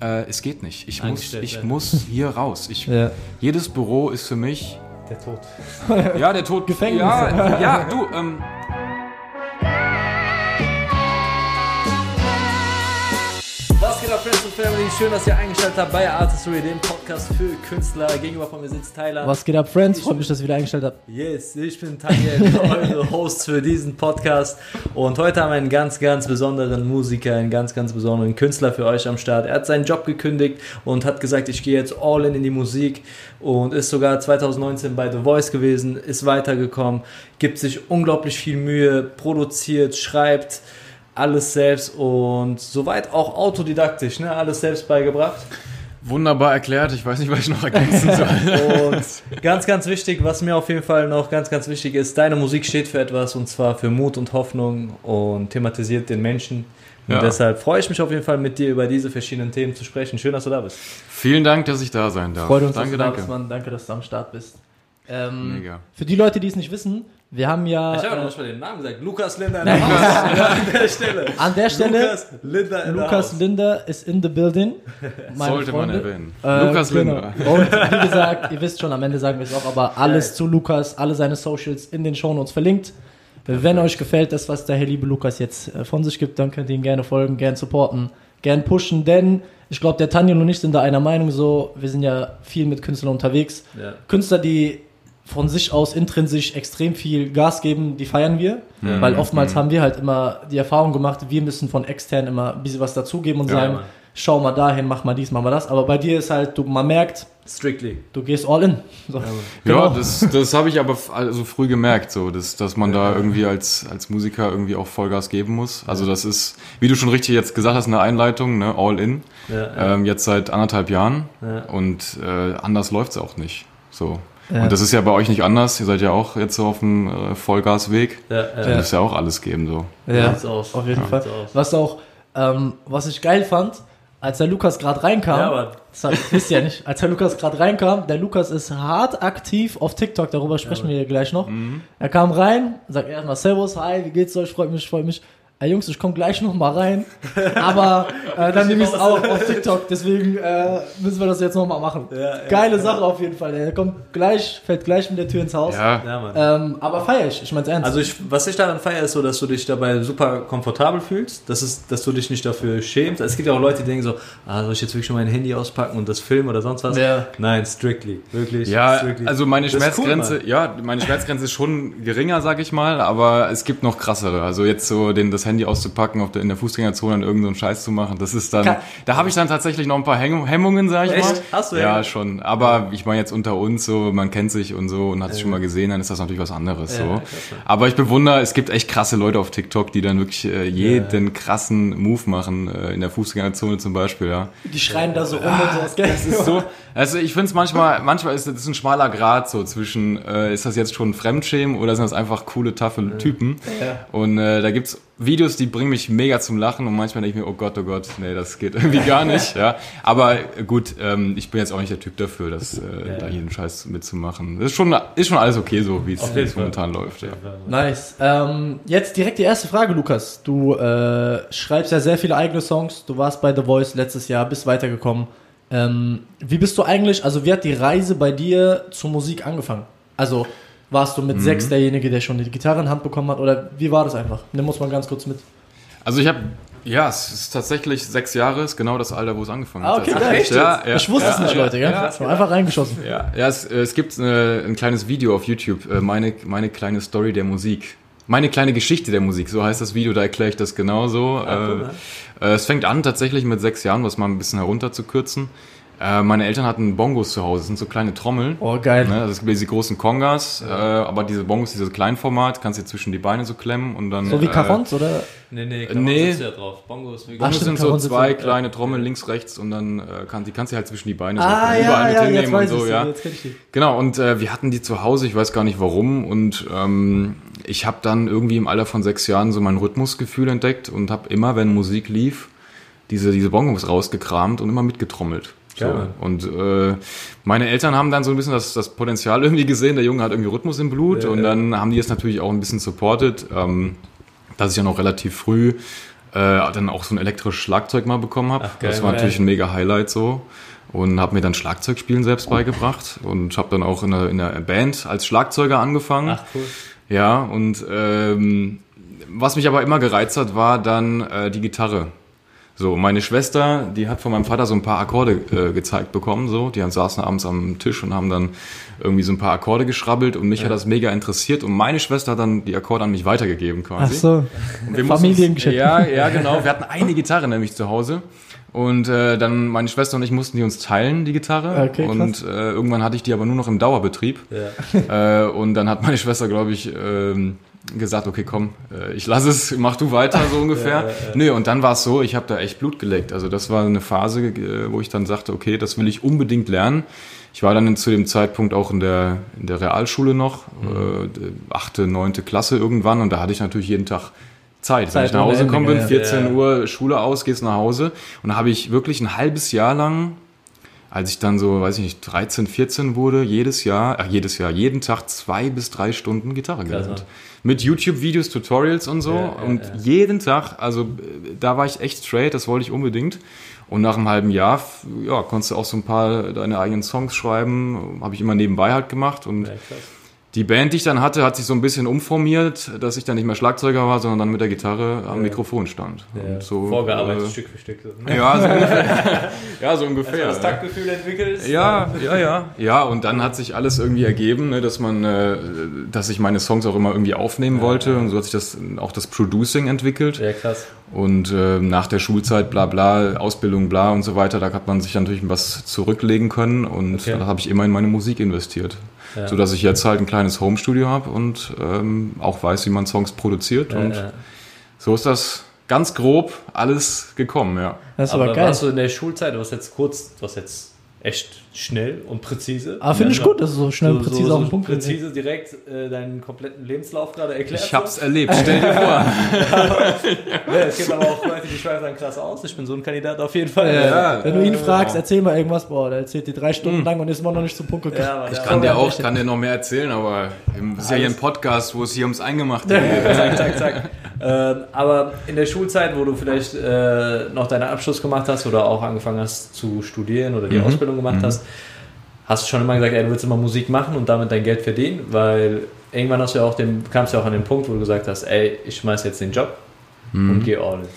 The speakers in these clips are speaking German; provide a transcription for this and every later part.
äh, es geht nicht. Ich muss, ich muss hier raus. Ich, Ja. Jedes Büro ist für mich. Der Tod. Ja, der Tod. Gefängnis. Ja, ja du, ähm, und Family? Schön, dass ihr eingeschaltet habt bei Artistry, dem Podcast für Künstler. Gegenüber von mir sitzt Tyler. Was geht ab, Friends? Freut mich, dass ihr wieder eingestellt habt. Yes, ich bin Tyler, eure Host für diesen Podcast. Und heute haben wir einen ganz, ganz besonderen Musiker, einen ganz, ganz besonderen Künstler für euch am Start. Er hat seinen Job gekündigt und hat gesagt, ich gehe jetzt all in in die Musik und ist sogar 2019 bei The Voice gewesen, ist weitergekommen, gibt sich unglaublich viel Mühe, produziert, schreibt alles selbst und soweit auch autodidaktisch, ne? alles selbst beigebracht. wunderbar erklärt. Ich weiß nicht, was ich noch ergänzen soll. Und ganz, ganz wichtig, was mir auf jeden Fall noch ganz, ganz wichtig ist, deine Musik steht für etwas und zwar für Mut und Hoffnung und thematisiert den Menschen. Und Ja. deshalb freue ich mich auf jeden Fall mit dir über diese verschiedenen Themen zu sprechen. Schön, dass du da bist. Vielen Dank, dass ich da sein darf. Freut uns, danke, dass du da danke. bist, Mann. Danke, dass du am Start bist. Ähm, Mega. Für die Leute, die es nicht wissen, wir haben ja Ich habe äh, noch mal den Namen gesagt. Lukas Linder. Nein. an der Stelle. an der Stelle Lukas Linder. in Lukas house. Linder ist in the building. Meine Sollte man Freunde. erwähnen. Äh, Lukas genau. Linder. Und wie gesagt, ihr wisst schon, am Ende sagen wir es auch, aber alles zu Lukas, alle seine Socials in den Shownotes verlinkt. Wenn euch gefällt, das, was der Herr liebe Lukas jetzt äh, von sich gibt, dann könnt ihr ihn gerne folgen, gerne supporten, gerne pushen, denn ich glaube, der Tanja und ich sind da einer Meinung so, wir sind ja viel mit Künstlern unterwegs. Ja. Künstler, die von sich aus intrinsisch extrem viel Gas geben, die feiern wir. Mhm. Weil oftmals haben wir halt immer die Erfahrung gemacht, wir müssen von extern immer ein bisschen was dazugeben und Ja, sagen, Mann. schau mal dahin, mach mal dies, mach mal das. Aber bei dir ist halt, du, man merkt, Strictly. du gehst all in. So. Ja, Genau. das, das habe ich aber also früh gemerkt, so, dass, dass man da irgendwie als, als Musiker irgendwie auch Vollgas geben muss. Also das ist, wie du schon richtig jetzt gesagt hast in der Einleitung, ne, all in. Ja, Ähm, jetzt seit anderthalb Jahren Ja. und äh, anders läuft's auch nicht. So. Ja. Und das ist ja bei euch nicht anders. Ihr seid ja auch jetzt so auf dem äh, Vollgasweg. ja, ja. Da muss ja auch alles geben. So. Ja, sieht's aus. auf jeden Ja. Fall. Was auch, ähm, was ich geil fand, als der Lukas gerade reinkam, Ja, aber das wisst ihr ja nicht, als der Lukas gerade reinkam, der Lukas ist hart aktiv auf TikTok, darüber sprechen wir gleich noch. Mhm. Er kam rein, sagt erstmal Servus, hi, wie geht's euch, freut mich, freut mich. Ey Jungs, ich komme gleich noch mal rein, aber äh, dann nehme ich es auch auf TikTok, deswegen äh, müssen wir das jetzt noch mal machen. Ja, ja, Geile ja. Sache auf jeden Fall. Er kommt gleich, fällt gleich mit der Tür ins Haus. Ja, Ja, Mann. Ähm, aber feier ich, ich mein's ernst. Also ich, was ich daran feiere, ist so, dass du dich dabei super komfortabel fühlst, dass, es, dass du dich nicht dafür schämst. Es gibt ja auch Leute, die denken so, ah, soll ich jetzt wirklich schon mein Handy auspacken und das filmen oder sonst was? Ja. Nein, strictly, wirklich. Ja, strictly. also meine Das ist cool, Schmerzgrenze, Mann. ja, meine Schmerzgrenze ist schon geringer, sag ich mal, aber es gibt noch krassere. Also jetzt so den, das Handy auszupacken, auf der, in der Fußgängerzone dann irgendeinen Scheiß zu machen, das ist dann, Ka- da habe ich dann tatsächlich noch ein paar Häng Hemmungen, sag ich Echt? mal. Hast du Ja, Hemmungen? schon. Aber ich meine jetzt unter uns so, man kennt sich und so und hat sich schon mal gesehen, dann ist das natürlich was anderes. Ja, so. ja. Aber ich bewundere, es gibt echt krasse Leute auf TikTok, die dann wirklich äh, jeden krassen Move machen, äh, in der Fußgängerzone zum Beispiel, ja. die schreien da so rum und so. Das ist so, also ich finde es manchmal, manchmal ist es ein schmaler Grad so zwischen, äh, ist das jetzt schon Fremdschämen oder sind das einfach coole, taffe Typen? Ja. Und äh, da gibt's Videos, die bringen mich mega zum Lachen und manchmal denke ich mir, oh Gott, oh Gott, nee, das geht irgendwie gar nicht. ja. Aber gut, ähm, ich bin jetzt auch nicht der Typ dafür, das, äh, da jeden Scheiß mitzumachen. Das ist schon, ist schon alles okay so, wie es momentan läuft. Ja. Nice. Ähm, jetzt direkt die erste Frage, Lukas. Du äh, schreibst ja sehr viele eigene Songs. Du warst bei The Voice letztes Jahr, bist weitergekommen. Ähm, wie bist du eigentlich, also wie hat die Reise bei dir zur Musik angefangen? Also warst du mit Mhm. sechs derjenige, der schon die Gitarre in Hand bekommen hat oder wie war das einfach? Nimm uns mal ganz kurz mit. Also ich habe, ja, es ist tatsächlich sechs Jahre, ist genau das Alter, wo es angefangen Ah, hat. okay, tatsächlich. geil. ja, ja, ich wusste ja, es nicht, ja, Leute, gell? Ja, Ich war einfach reingeschossen. Ja, ja es, es gibt äh, ein kleines Video auf YouTube, äh, meine, meine kleine Story der Musik. Meine kleine Geschichte der Musik, so heißt das Video, da erkläre ich das genauso. cool, äh, äh, es fängt an tatsächlich mit sechs Jahren, was mal ein bisschen herunterzukürzen. Äh, meine Eltern hatten Bongos zu Hause, das sind so kleine Trommeln. Oh, geil. Ne, das gibt diese großen Kongas, äh, aber diese Bongos, dieses Kleinformat, kannst du zwischen die Beine so klemmen und dann. So wie äh, Carons oder? Nee, nee, Nee. sitzt ja drauf. Bongo ist wirklich. Ach, Bongos stimmt, sind so Cajon sitzt zwei ja. kleine Trommeln links, rechts und dann äh, kann, die kannst du halt zwischen die Beine Ah, so ja, überall ja, mit jetzt hinnehmen und so, ich ja. Jetzt kenn ich die. Genau, und äh, wir hatten die zu Hause, ich weiß gar nicht warum. Und ähm, ich habe dann irgendwie im Alter von sechs Jahren so mein Rhythmusgefühl entdeckt und habe immer, wenn Musik lief, diese, diese Bongos rausgekramt und immer mitgetrommelt. So. Und äh, meine Eltern haben dann so ein bisschen das, das Potenzial irgendwie gesehen, der Junge hat irgendwie Rhythmus im Blut Ja, und dann haben die es natürlich auch ein bisschen supported, ähm, dass ich ja noch relativ früh äh, dann auch so ein elektrisches Schlagzeug mal bekommen habe. Das war natürlich ein mega Highlight so. Und habe mir dann Schlagzeugspielen selbst beigebracht und habe dann auch in der, in der Band als Schlagzeuger angefangen. Ach cool. Ja, und ähm, was mich aber immer gereizt hat, war dann äh, die Gitarre. So, meine Schwester, die hat von meinem Vater so ein paar Akkorde äh, gezeigt bekommen, so. Die haben, saßen abends am Tisch und haben dann irgendwie so ein paar Akkorde geschrabbelt und mich hat das mega interessiert und meine Schwester hat dann die Akkorde an mich weitergegeben Ach quasi. so. Mussten uns- Familiengeschäft. Ja, ja, genau. Wir hatten eine Gitarre nämlich zu Hause. Und äh, dann meine Schwester und ich mussten die uns teilen, die Gitarre. Okay, und äh, irgendwann hatte ich die aber nur noch im Dauerbetrieb. Ja. Äh, und dann hat meine Schwester, glaube ich, ähm, gesagt, okay, komm, äh, ich lass es, mach du weiter, so ungefähr. Nö, und dann war es so, ich habe da echt Blut geleckt. Also das war eine Phase, äh, wo ich dann sagte, okay, das will ich unbedingt lernen. Ich war dann zu dem Zeitpunkt auch in der, in der Realschule noch, Mhm. äh, achte, neunte Klasse irgendwann und da hatte ich natürlich jeden Tag Zeit. Wenn Zeit ich nach Hause gekommen bin, ja. 14 Ja. Uhr Schule aus, gehst nach Hause und da habe ich wirklich ein halbes Jahr lang als ich dann so, weiß ich nicht, 13, 14 wurde, jedes Jahr, ach, jedes Jahr, jeden Tag zwei bis drei Stunden Gitarre gelernt. Mit YouTube-Videos, Tutorials und so. Ja, ja, und ja. jeden Tag, also äh, da war ich echt straight, das wollte ich unbedingt. Und nach einem halben Jahr, ja, konntest du auch so ein paar deine eigenen Songs schreiben. Habe ich immer nebenbei halt gemacht. Und. Die Band, die ich dann hatte, hat sich so ein bisschen umformiert, dass ich dann nicht mehr Schlagzeuger war, sondern dann mit der Gitarre am Mikrofon stand. Ja. Und so, Vorgearbeitet, äh, Stück für Stück. So. ne? Ja, so ungefähr. ja, so ungefähr. das ja. Taktgefühl entwickelst. Ja, ja, ja. Ja, und dann hat sich alles irgendwie ergeben, ne, dass man, äh, dass ich meine Songs auch immer irgendwie aufnehmen wollte. Und so hat sich das auch das Producing entwickelt. Ja, krass. Und äh, nach der Schulzeit, bla bla, Ausbildung, bla und so weiter, da hat man sich dann natürlich was zurücklegen können und Okay. da habe ich immer in meine Musik investiert. Ja. So dass ich jetzt halt ein kleines Homestudio habe und ähm, auch weiß, wie man Songs produziert. und Ja, ja. so ist das ganz grob alles gekommen, ja. Das ist Aber aber, geil. warst du in der Schulzeit, du warst jetzt kurz, du warst jetzt echt schnell und präzise. Aber finde ich gut, dass du so schnell und präzise so, auf den so Punkt präzise direkt äh, deinen kompletten Lebenslauf gerade erklärt. Ich hab's erlebt, stell dir vor. Ja, es gibt aber auch Leute, die schreiben dann krass aus. Ich bin so ein Kandidat auf jeden Fall. Ja. Wenn du ihn fragst, erzähl mal irgendwas, boah, der erzählt dir drei Stunden lang und ist immer noch nicht zum Punkt gekommen. Ich ja, kann dir auch, kann dir noch mehr erzählen, aber es ist ja hier ein Podcast, wo es hier ums Eingemachte geht. zack, zack, zack. Ähm, aber in der Schulzeit, wo du vielleicht äh, noch deinen Abschluss gemacht hast oder auch angefangen hast zu studieren oder die Mhm. Ausbildung gemacht hast, hast du schon immer gesagt, ey, du willst immer Musik machen und damit dein Geld verdienen, weil irgendwann hast du ja auch den, kamst du ja auch an den Punkt, wo du gesagt hast, ey, ich schmeiß jetzt den Job Mhm. und geh all in.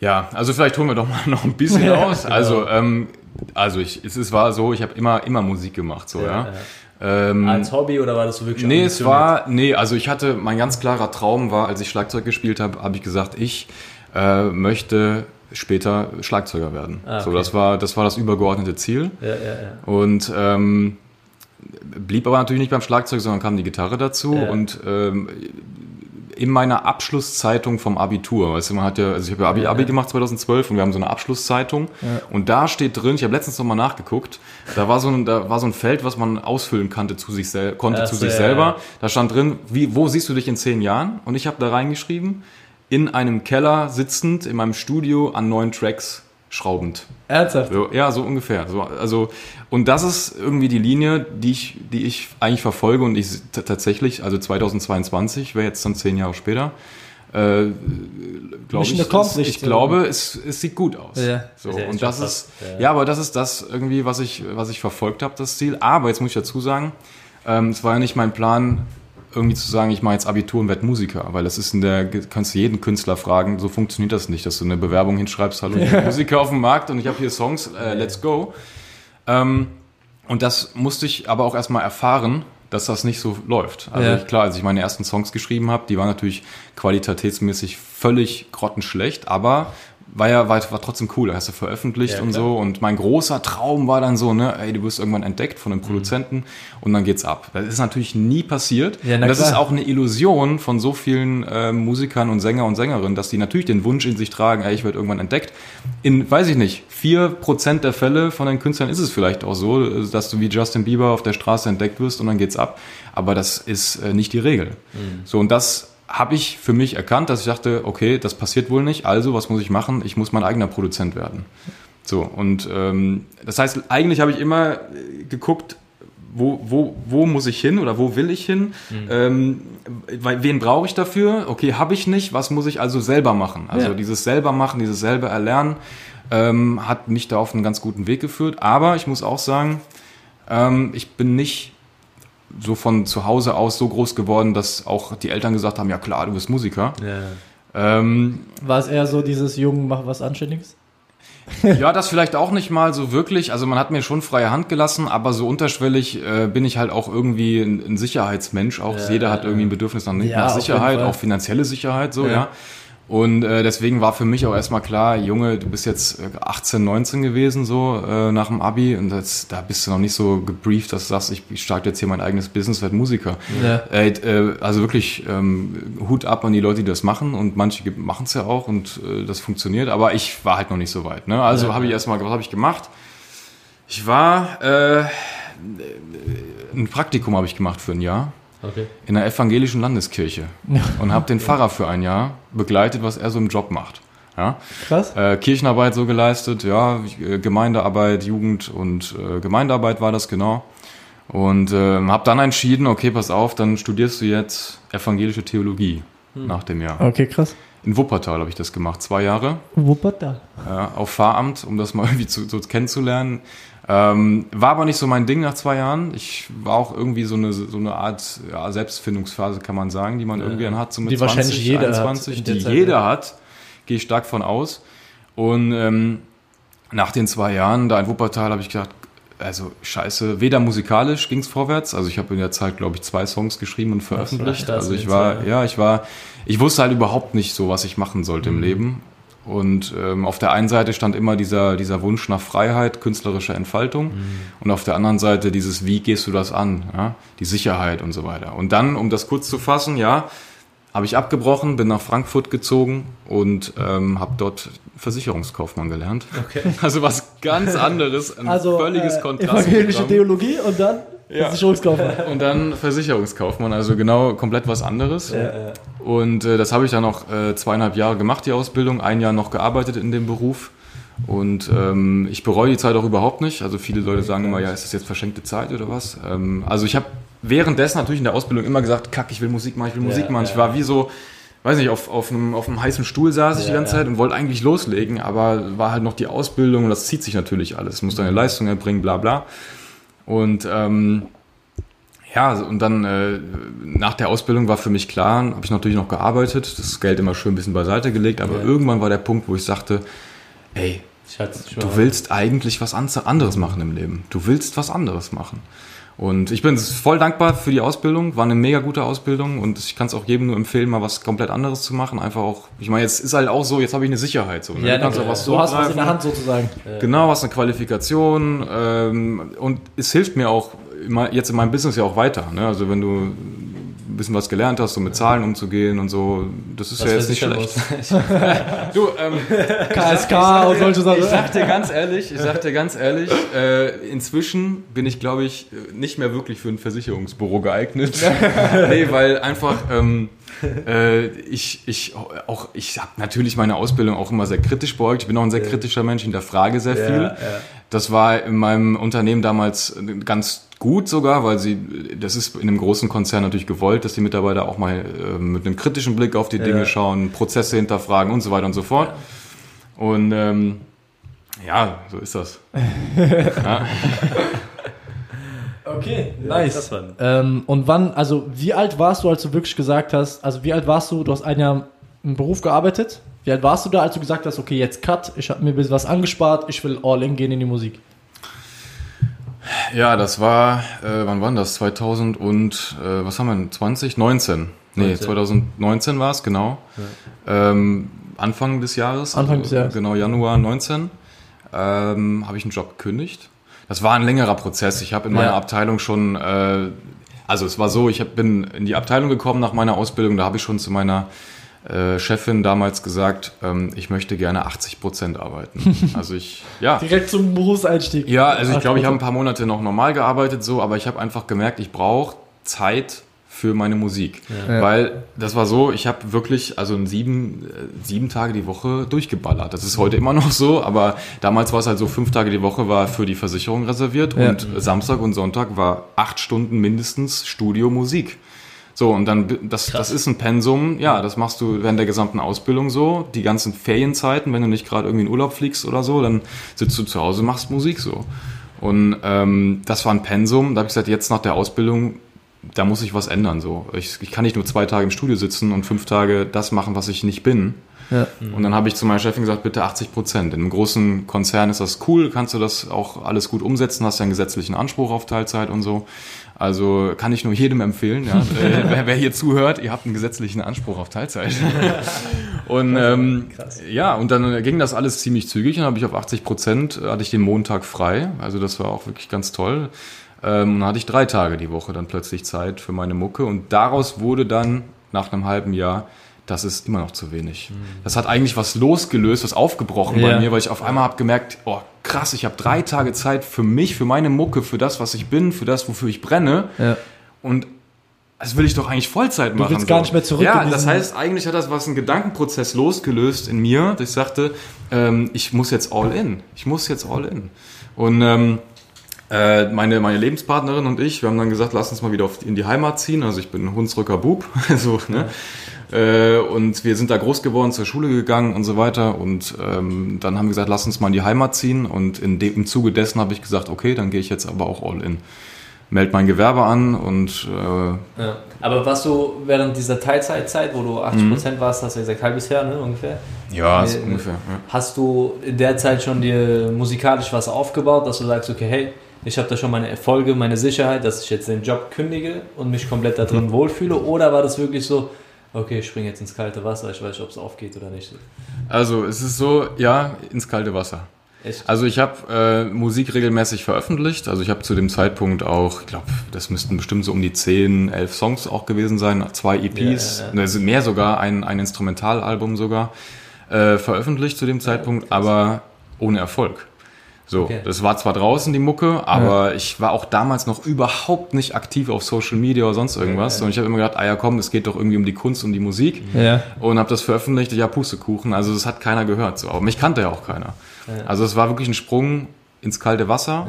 Ja, also vielleicht holen wir doch mal noch ein bisschen Ja, aus. Also, ähm, also ich, es war so, ich habe immer, immer Musik gemacht, so, ja. Ähm, Als Hobby oder war das so wirklich Nee, es war, nee, also ich hatte, mein ganz klarer Traum war, als ich Schlagzeug gespielt habe, habe ich gesagt, ich äh, möchte später Schlagzeuger werden. Ah, So, okay. das war, das war das übergeordnete Ziel. Ja, ja, ja. Und ähm, blieb aber natürlich nicht beim Schlagzeug, sondern kam die Gitarre dazu. Ja. Und ähm, in meiner Abschlusszeitung vom Abitur, weißt du, man hat ja, also ich habe ja Abi, Ja, Abi ja. gemacht 2012 und wir haben so eine Abschlusszeitung und da steht drin, ich habe letztens nochmal nachgeguckt, da war so ein, da war so ein Feld, was man ausfüllen konnte zu sich, sel konnte Ach zu sich ja, selber. ja. Da stand drin, wie, wo siehst du dich in zehn Jahren? Und ich habe da reingeschrieben, in einem Keller sitzend, in meinem Studio an neuen Tracks schraubend. Ernsthaft? So, ja, so ungefähr. So, also, und das ist irgendwie die Linie, die ich, die ich eigentlich verfolge und ich tatsächlich, also 2022 wäre jetzt dann zehn Jahre später, äh, glaube ich, es, accomplished, ich glaube, es, es sieht gut aus. Ja. So, ja und das ist, ja. ja. aber das ist das irgendwie, was ich, was ich verfolgt habe, das Ziel. Aber jetzt muss ich dazu sagen, ähm, es war ja nicht mein Plan, irgendwie zu sagen, ich mache jetzt Abitur und werde Musiker, weil das ist in der, kannst du jeden Künstler fragen, so funktioniert das nicht, dass du eine Bewerbung hinschreibst, hallo, ich bin Musiker auf dem Markt und ich habe hier Songs, äh, let's go. Ähm, und das musste ich aber auch erstmal erfahren, dass das nicht so läuft. Also Ja. ich, klar, als ich meine ersten Songs geschrieben habe, die waren natürlich qualitätsmäßig völlig grottenschlecht, aber war ja war, war trotzdem cool, da hast du veröffentlicht Ja, und klar. so und mein großer Traum war dann so, ne, ey, du wirst irgendwann entdeckt von einem Produzenten und dann geht's ab. Das ist natürlich nie passiert. Ja, und das klar. ist auch eine Illusion von so vielen äh, Musikern und Sänger und Sängerinnen, dass die natürlich den Wunsch in sich tragen, ey, ich werde irgendwann entdeckt. In, weiß ich nicht, vier Prozent der Fälle von den Künstlern ist es vielleicht auch so, dass du wie Justin Bieber auf der Straße entdeckt wirst und dann geht's ab. Aber das ist äh, nicht die Regel. So, und das habe ich für mich erkannt, dass ich dachte, okay, das passiert wohl nicht, also was muss ich machen? Ich muss mein eigener Produzent werden. So, und ähm, das heißt, eigentlich habe ich immer äh, geguckt, wo, wo, wo muss ich hin oder wo will ich hin? Ähm, weil- wen brauche ich dafür? Okay, habe ich nicht. Was muss ich also selber machen? Also Ja. dieses selber machen, dieses selber erlernen, ähm, hat mich da auf einen ganz guten Weg geführt. Aber ich muss auch sagen, ähm, ich bin nicht so von zu Hause aus so groß geworden, dass auch die Eltern gesagt haben, ja klar, du bist Musiker. Ja. Ähm, War es eher so dieses Jungen, mach was Anständiges? ja, das vielleicht auch nicht mal so wirklich. Also man hat mir schon freie Hand gelassen, aber so unterschwellig äh, bin ich halt auch irgendwie ein, ein Sicherheitsmensch. Auch Ja, jeder hat irgendwie ein Bedürfnis nach, Ja, nach Sicherheit, auch finanzielle Sicherheit, so, ja. Und äh, deswegen war für mich auch erstmal klar, Junge, du bist jetzt äh, 18, 19 gewesen, so äh, nach dem Abi. Und das, da bist du noch nicht so gebrieft, dass du sagst, ich, ich starte jetzt hier mein eigenes Business, werde Musiker. Ja. Äh, äh, also wirklich ähm, Hut ab an die Leute, die das machen und manche machen es ja auch und äh, das funktioniert, aber ich war halt noch nicht so weit. Ne? Also Ja. habe ich erstmal, was habe ich gemacht? Ich war, äh, ein Praktikum habe ich gemacht für ein Jahr Okay. in der evangelischen Landeskirche und habe den Pfarrer für ein Jahr begleitet, was er so im Job macht. Ja? Krass. Äh, Kirchenarbeit so geleistet, ja, äh, Gemeindearbeit, Jugend und äh, Gemeindearbeit war das genau. Und äh, habe dann entschieden, okay, pass auf, dann studierst du jetzt evangelische Theologie nach dem Jahr. Okay, krass. In Wuppertal habe ich das gemacht, zwei Jahre Wuppertal. äh, auf Pfarramt, um das mal irgendwie zu, so kennenzulernen. Ähm, war aber nicht so mein Ding nach zwei Jahren. Ich war auch irgendwie so eine, so eine Art ja, Selbstfindungsphase, kann man sagen, die man irgendwie dann hat, so mit Die wahrscheinlich jeder hat 21, in der die Zeit, jeder ja. hat, gehe ich stark von aus. Und ähm, nach den zwei Jahren da in Wuppertal habe ich gedacht, also scheiße, weder musikalisch ging es vorwärts, also ich habe in der Zeit, glaube ich, zwei Songs geschrieben und veröffentlicht. Also ich war, ja, ich war, ich wusste halt überhaupt nicht so, was ich machen sollte Mhm. im Leben. Und ähm, auf der einen Seite stand immer dieser, dieser Wunsch nach Freiheit, künstlerischer Entfaltung. Mhm. Und auf der anderen Seite dieses, wie gehst du das an? Ja? Die Sicherheit und so weiter. Und dann, um das kurz zu fassen, ja, habe ich abgebrochen, bin nach Frankfurt gezogen und ähm, habe dort Versicherungskaufmann gelernt. Okay. Also was ganz anderes, ein Also völliges äh, Kontrast. evangelische Theologie und dann Ja. Versicherungskaufmann. Und dann Versicherungskaufmann, also genau komplett was anderes. Ja, ja. Und äh, das habe ich dann noch äh, zweieinhalb Jahre gemacht, die Ausbildung, ein Jahr noch gearbeitet in dem Beruf. Und ähm, ich bereue die Zeit auch überhaupt nicht. Also viele Leute sagen immer, ja, ist das jetzt verschenkte Zeit oder was? Ähm, also ich habe währenddessen natürlich in der Ausbildung immer gesagt, kack, ich will Musik machen, ich will Musik Ja, machen. ja. Ich war wie so, weiß nicht, auf, auf, einem, auf einem heißen Stuhl saß ich die ganze ja. Zeit und wollte eigentlich loslegen, aber war halt noch die Ausbildung und das zieht sich natürlich alles. Muss deine Leistung erbringen, bla bla. Und ähm, ja, und dann äh, nach der Ausbildung war für mich klar, habe ich natürlich noch gearbeitet, das Geld immer schön ein bisschen beiseite gelegt, aber Ja. irgendwann war der Punkt, wo ich sagte, ey, Schatz, du willst eigentlich was an- anderes machen im Leben. Du willst was anderes machen. Und ich bin voll dankbar für die Ausbildung, war eine mega gute Ausbildung und ich kann es auch jedem nur empfehlen, mal was komplett anderes zu machen. Einfach auch, ich meine, jetzt ist halt auch so, jetzt habe ich eine Sicherheit. So, ne? Ja, du kannst auch was du hast was in der Hand sozusagen. Genau, hast eine Qualifikation ähm, und es hilft mir auch immer, jetzt in meinem Business ja auch weiter. Ne? Also wenn du bisschen was gelernt hast, so mit Zahlen umzugehen und so, das ist Was ja jetzt nicht schlecht. Du, ähm, KSK und solche Sachen. ich sag dir ganz ehrlich, ich sag dir ganz ehrlich, äh, inzwischen bin ich, glaube ich, nicht mehr wirklich für ein Versicherungsbüro geeignet. nee, weil einfach ähm, äh, ich, ich auch, ich habe natürlich meine Ausbildung auch immer sehr kritisch beäugt. Ich bin auch ein sehr kritischer Mensch, hinterfrage sehr viel. ja. Das war in meinem Unternehmen damals ganz gut sogar, weil sie, das ist in einem großen Konzern natürlich gewollt, dass die Mitarbeiter auch mal äh, mit einem kritischen Blick auf die Dinge Ja. schauen, Prozesse hinterfragen und so weiter und so fort. Und ähm, ja, so ist das. ja. Okay, nice. ähm, und wann, also wie alt warst du, als du wirklich gesagt hast, also wie alt warst du, du hast ein Jahr im Beruf gearbeitet, wie alt warst du da, als du gesagt hast, okay, jetzt cut, ich habe mir ein bisschen was angespart, ich will all in gehen in die Musik. Ja, das war, äh, wann war das? 2000 und, äh, was haben wir denn? 20? 19. Nee, 19. 2019 war es, genau. Ähm, Anfang des Jahres. Anfang des Jahres. Genau, Januar 19. Ähm, habe ich einen Job gekündigt. Das war ein längerer Prozess. Ich habe in meiner Ja. Abteilung schon, äh, also es war so, ich hab, bin in die Abteilung gekommen nach meiner Ausbildung, da habe ich schon zu meiner äh, Chefin damals gesagt, ähm, ich möchte gerne 80 Prozent arbeiten. Also ich, ja. Direkt zum Berufseinstieg. Ja, also ich glaube, ich habe ein paar Monate noch normal gearbeitet, so, aber ich habe einfach gemerkt, ich brauche Zeit für meine Musik. Ja. Weil das war so, ich habe wirklich also sieben, äh, sieben Tage die Woche durchgeballert. Das ist heute immer noch so, aber damals war es halt so, fünf Tage die Woche war für die Versicherung reserviert Ja. und Samstag und Sonntag war acht Stunden mindestens Studio Musik. So, und dann, das, das ist ein Pensum, ja, das machst du während der gesamten Ausbildung so. Die ganzen Ferienzeiten, wenn du nicht gerade irgendwie in Urlaub fliegst oder so, dann sitzt du zu Hause, machst Musik so. Und ähm, das war ein Pensum, da habe ich gesagt, jetzt nach der Ausbildung, da muss ich was ändern. So. Ich, ich kann nicht nur zwei Tage im Studio sitzen und fünf Tage das machen, was ich nicht bin. Ja. Und dann habe ich zu meiner Chefin gesagt, bitte 80 Prozent. In einem großen Konzern ist das cool, kannst du das auch alles gut umsetzen, hast ja einen gesetzlichen Anspruch auf Teilzeit und so. Also kann ich nur jedem empfehlen, ja. äh, wer, wer hier zuhört, ihr habt einen gesetzlichen Anspruch auf Teilzeit. und ähm, ja, und dann ging das alles ziemlich zügig und habe ich auf 80 Prozent hatte ich den Montag frei. Also das war auch wirklich ganz toll. Ähm, und dann hatte ich drei Tage die Woche dann plötzlich Zeit für meine Mucke und daraus wurde dann nach einem halben Jahr das ist immer noch zu wenig. Das hat eigentlich was losgelöst, was aufgebrochen Ja. bei mir, weil ich auf einmal habe gemerkt, oh krass, ich habe drei Tage Zeit für mich, für meine Mucke, für das, was ich bin, für das, wofür ich brenne. Ja. Und das will ich doch eigentlich Vollzeit machen. willst gar nicht mehr zurück Ja, das heißt, eigentlich hat das was einen Gedankenprozess losgelöst in mir, dass ich sagte, ähm, ich muss jetzt all in. Ich muss jetzt all in. Und ähm, äh, meine, meine Lebenspartnerin und ich, wir haben dann gesagt, lass uns mal wieder auf, in die Heimat ziehen. Also ich bin ein Hunsrücker Bub. so, ne? Äh, und wir sind da groß geworden, zur Schule gegangen und so weiter. Und ähm, dann haben wir gesagt, lass uns mal in die Heimat ziehen. Und in dem, im Zuge dessen habe ich gesagt, okay, dann gehe ich jetzt aber auch all in. Meld mein Gewerbe an und äh, Ja. Aber warst du während dieser Teilzeitzeit, wo du 80% Mhm. warst, hast du gesagt, halbes Jahr, ne, ungefähr? ja, Nee, ungefähr. Ja. Hast du in der Zeit schon dir musikalisch was aufgebaut, dass du sagst, okay, hey, ich habe da schon meine Erfolge, meine Sicherheit, dass ich jetzt den Job kündige und mich komplett da drin Mhm. wohlfühle? Oder war das wirklich so, okay, ich springe jetzt ins kalte Wasser, ich weiß nicht, ob es aufgeht oder nicht? Also es ist so, ja, ins kalte Wasser. Echt? Also ich habe äh, Musik regelmäßig veröffentlicht. Also ich habe zu dem Zeitpunkt auch, ich glaube, das müssten bestimmt so um die 10, 11 Songs auch gewesen sein, zwei EPs, Ja, ja, ja. ne, mehr sogar, ein, ein Instrumentalalbum sogar, äh, veröffentlicht zu dem Zeitpunkt, aber ohne Erfolg. So, Okay. das war zwar draußen die Mucke, aber ich war auch damals noch überhaupt nicht aktiv auf Social Media oder sonst irgendwas. Ja, ja. Und ich habe immer gedacht, ah ja komm, es geht doch irgendwie um die Kunst und die Musik Ja. und habe das veröffentlicht, ja Pustekuchen, also das hat keiner gehört, so. aber mich kannte ja auch keiner. Ja. Also es war wirklich ein Sprung ins kalte Wasser.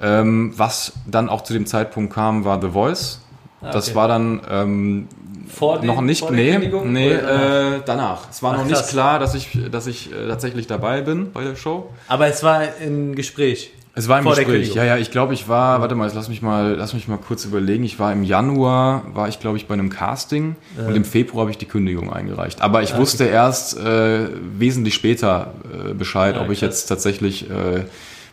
Ja. Ähm, was dann auch zu dem Zeitpunkt kam, war The Voice. Ah, Das okay. war dann ähm, vor den- noch nicht, vor nee, nee danach? äh, danach. Es war Ach, noch nicht krass. klar, dass ich, dass ich äh, tatsächlich dabei bin bei der Show. Aber es war ein Gespräch. Es war im Vor Gespräch. Ja, ja, ich glaube, ich war, warte mal, jetzt lass mich mal, lass mich mal kurz überlegen. Ich war im Januar, war ich glaube ich bei einem Casting und im Februar habe ich die Kündigung eingereicht. Aber ich wusste erst äh, wesentlich später äh, Bescheid, Ah, ob ich jetzt tatsächlich äh,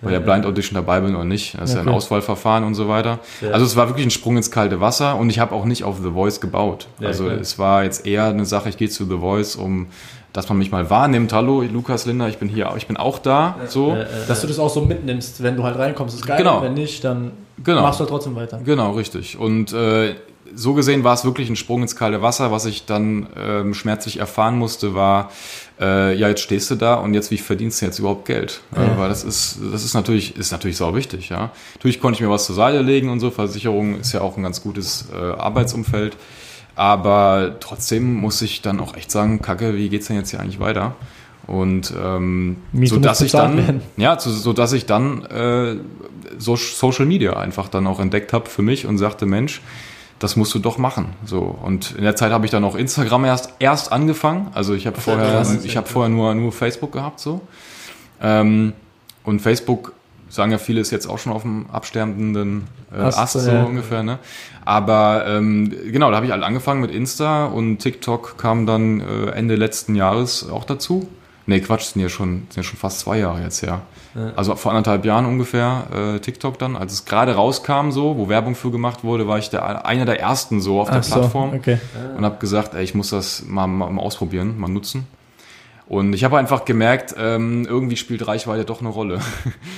bei der Blind Audition dabei bin oder nicht. Das ist ja ein Okay. Auswahlverfahren und so weiter. Also es war wirklich ein Sprung ins kalte Wasser und ich habe auch nicht auf The Voice gebaut. Also klar. es war jetzt eher eine Sache, ich gehe zu The Voice, um dass man mich mal wahrnimmt. Hallo, Lukas Linder, ich bin hier, ich bin auch da. So. Dass du das auch so mitnimmst, wenn du halt reinkommst, ist geil. Genau. Wenn nicht, dann Genau. machst du halt trotzdem weiter. Genau, richtig. Und äh, so gesehen war es wirklich ein Sprung ins kalte Wasser. Was ich dann ähm, schmerzlich erfahren musste, war, äh, ja, jetzt stehst du da und jetzt, wie verdienst du jetzt überhaupt Geld? Ja. Äh, weil das ist, das ist natürlich, ist natürlich sau wichtig, ja. Natürlich konnte ich mir was zur Seite legen und so. Versicherung ist ja auch ein ganz gutes äh, Arbeitsumfeld. Aber trotzdem muss ich dann auch echt sagen, Kacke, wie geht's denn jetzt hier eigentlich weiter? Und ähm, so dass ich dann, werden. ja, so, so dass ich dann äh, so Social Media einfach dann auch entdeckt habe für mich und sagte, Mensch, das musst du doch machen. So und in der Zeit habe ich dann auch Instagram erst erst angefangen. Also ich habe vorher ich habe vorher nur nur Facebook gehabt so. Ähm, und Facebook sagen ja viele ist jetzt auch schon auf dem absterbenden äh, Ast, Ast, so ja. ungefähr, ne? Aber ähm, genau, da habe ich halt angefangen mit Insta und TikTok kam dann äh, Ende letzten Jahres auch dazu. Nee, Quatsch, sind ja schon, sind ja schon fast zwei Jahre jetzt her. Ja. Also vor anderthalb Jahren ungefähr äh, TikTok dann, als es gerade rauskam so, wo Werbung für gemacht wurde, war ich der, einer der ersten so auf der Ach so, Plattform okay. und habe gesagt, ey, ich muss das mal, mal, mal ausprobieren, mal nutzen. Und ich habe einfach gemerkt, ähm, irgendwie spielt Reichweite doch eine Rolle.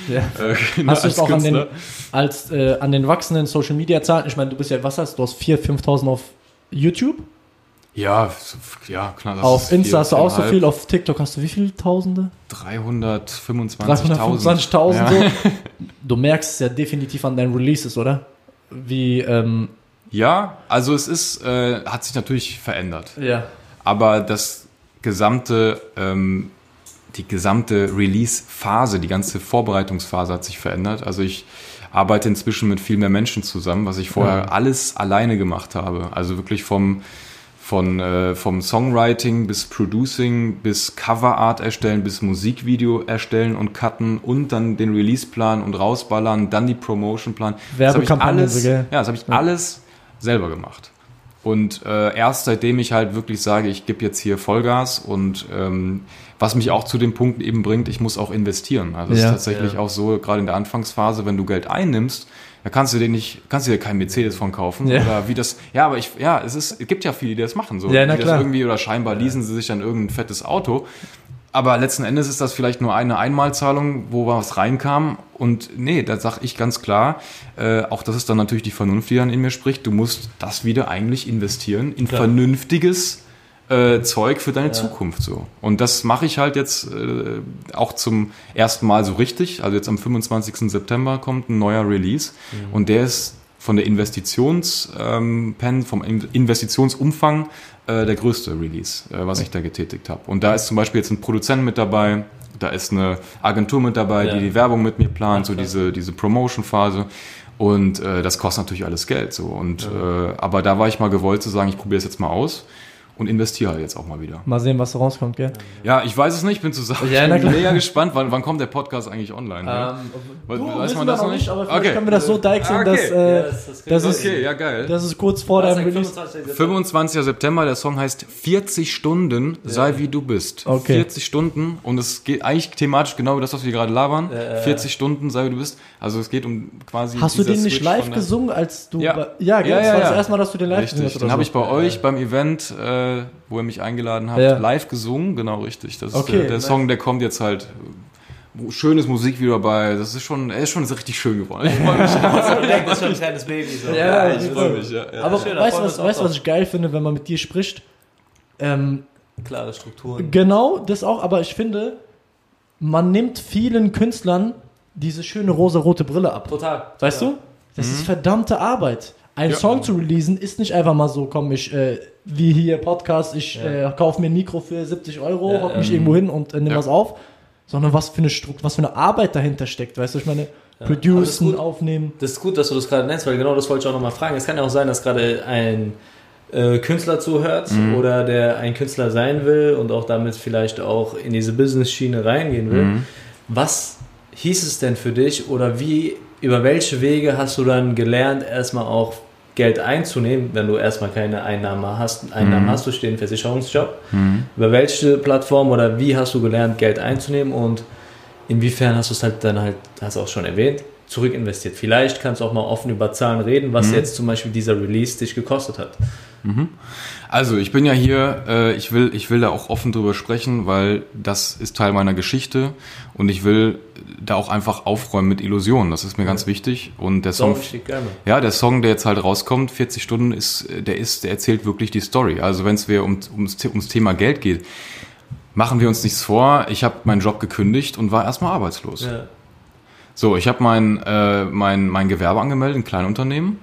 Ja. Äh, Hast du es auch an den, Künstler. als, äh, an den wachsenden Social Media Zahlen? Ich meine, du bist ja, was hast du? Du hast 4.000, 5.000 auf YouTube? Ja, ja, klar. auf Insta hast du auch so viel, auf TikTok hast du wie viele Tausende? 325.000. 325.000 Ja. so. Du merkst es ja definitiv an deinen Releases, oder? Wie, ähm, Ja, also es ist, äh, hat sich natürlich verändert. Ja. Aber das gesamte, ähm, die gesamte Release-Phase, die ganze Vorbereitungsphase hat sich verändert. Also ich arbeite inzwischen mit viel mehr Menschen zusammen, was ich vorher Ja. alles alleine gemacht habe. Also wirklich vom von äh, vom Songwriting bis Producing bis Coverart erstellen bis Musikvideo erstellen und cutten und dann den Releaseplan und rausballern, dann die Promotionplan. Das hab ich Werbekampagne alles, ja, das habe ich alles selber gemacht. Und äh, erst seitdem ich halt wirklich sage, ich gebe jetzt hier Vollgas und ähm, was mich auch zu dem Punkt eben bringt, ich muss auch investieren. Also es Ja. ist tatsächlich Ja. auch so, gerade in der Anfangsphase, wenn du Geld einnimmst, da kannst du dir nicht, kannst du dir kein Mercedes von kaufen. Ja. Oder wie das, ja, aber ich, ja, es ist, es gibt ja viele, die das machen. So, Ja, na die klar. Das irgendwie, oder scheinbar leasen sie sich dann irgendein fettes Auto. Aber letzten Endes ist das vielleicht nur eine Einmalzahlung, wo was reinkam. Und nee, da sag ich ganz klar, äh, auch das ist dann natürlich die Vernunft, die dann in mir spricht, du musst das wieder eigentlich investieren in Klar. vernünftiges äh, Zeug für deine Zukunft so. Und das mache ich halt jetzt äh, auch zum ersten Mal so richtig. Also jetzt am 25. September kommt ein neuer Release und der ist von der Investitions ähm, vom In- Investitionsumfang äh, der größte Release, äh, was ich da getätigt habe. Und da ist zum Beispiel jetzt ein Produzent mit dabei, da ist eine Agentur mit dabei, Ja. die die Werbung mit mir plant, so diese diese Promotion-Phase. Und äh, das kostet natürlich alles Geld so. Und äh, aber da war ich mal gewollt zu sagen, ich probiere es jetzt mal aus und investiere halt jetzt auch mal wieder. Mal sehen, was da rauskommt, gell? Ja, ich weiß es nicht, bin zu sagen. Ja, ich bin mega gespannt, wann, wann kommt der Podcast eigentlich online? ja? Ähm, We- du, weiß wissen man wir das noch nicht? aber vielleicht Okay. können wir das so deichseln, okay. dass, äh, Ja, das- das das, ist, Okay, ja geil. das ist kurz vor deinem Release. 25. September? 25. September, der Song heißt 40 Stunden, sei wie du bist. Okay. 40 Stunden und es geht eigentlich thematisch genau über das, was wir gerade labern. Äh, 40 Stunden, sei wie du bist. Also es geht um quasi. Hast du den nicht Switch live gesungen, als du. Ja. ja, gell? Ja, das ja, war ja. das erste Mal, dass du den live gesungen hast. den habe ich bei euch beim Event, äh, wo ihr mich eingeladen habt, Ja. live gesungen. Genau, richtig. Das ist Okay, der, der nice. Song, der kommt jetzt halt. äh, Schönes Musikvideo dabei. Das ist schon, er ist schon richtig schön geworden. Ich freue mich. Das ist schon ein kleines Baby. So. Ja, ich freue mich. Ja, ja. Aber schön, weißt du, was, weißt, was ich geil finde, wenn man mit dir spricht? Ähm, Klare Strukturen. genau, das auch, aber ich finde, man nimmt vielen Künstlern diese schöne rosa-rote Brille ab. Total. Weißt du? Das ist verdammte Arbeit. Ein Ja. Song zu releasen ist nicht einfach mal so, komm, ich, äh, wie hier Podcast, ich Ja. äh, kaufe mir ein Mikro für 70 Euro, Ja, hock mich irgendwo hin und äh, nimm Ja. was auf, sondern was für eine Struktur, was für eine Arbeit dahinter steckt, weißt du, ich meine, Ja. Das producen, gut. aufnehmen. Das ist gut, dass du das gerade nennst, weil genau das wollte ich auch nochmal fragen. Es kann ja auch sein, dass gerade ein äh, Künstler zuhört Mhm. oder der ein Künstler sein will und auch damit vielleicht auch in diese Business-Schiene reingehen will. Mhm. Was hieß es denn für dich oder wie, über welche Wege hast du dann gelernt, erstmal auch Geld einzunehmen, wenn du erstmal keine Einnahmen hast, Einnahmen Mhm. hast durch den Versicherungsjob? Mhm. Über welche Plattform oder wie hast du gelernt, Geld einzunehmen und inwiefern hast du es halt dann halt, hast du auch schon erwähnt, zurückinvestiert? Vielleicht kannst du auch mal offen über Zahlen reden, was Mhm. jetzt zum Beispiel dieser Release dich gekostet hat. Also ich bin ja hier, äh, ich will, ich will da auch offen drüber sprechen, weil das ist Teil meiner Geschichte und ich will da auch einfach aufräumen mit Illusionen. Das ist mir ganz wichtig. Und der Song, ja, der Song, der jetzt halt rauskommt, 40 Stunden, ist, der ist, der erzählt wirklich die Story. Also wenn es um, ums, ums Thema Geld geht, machen wir uns nichts vor. Ich habe meinen Job gekündigt und war erstmal arbeitslos. Ja. So, ich habe mein, äh, mein, mein Gewerbe angemeldet, ein Kleinunternehmen.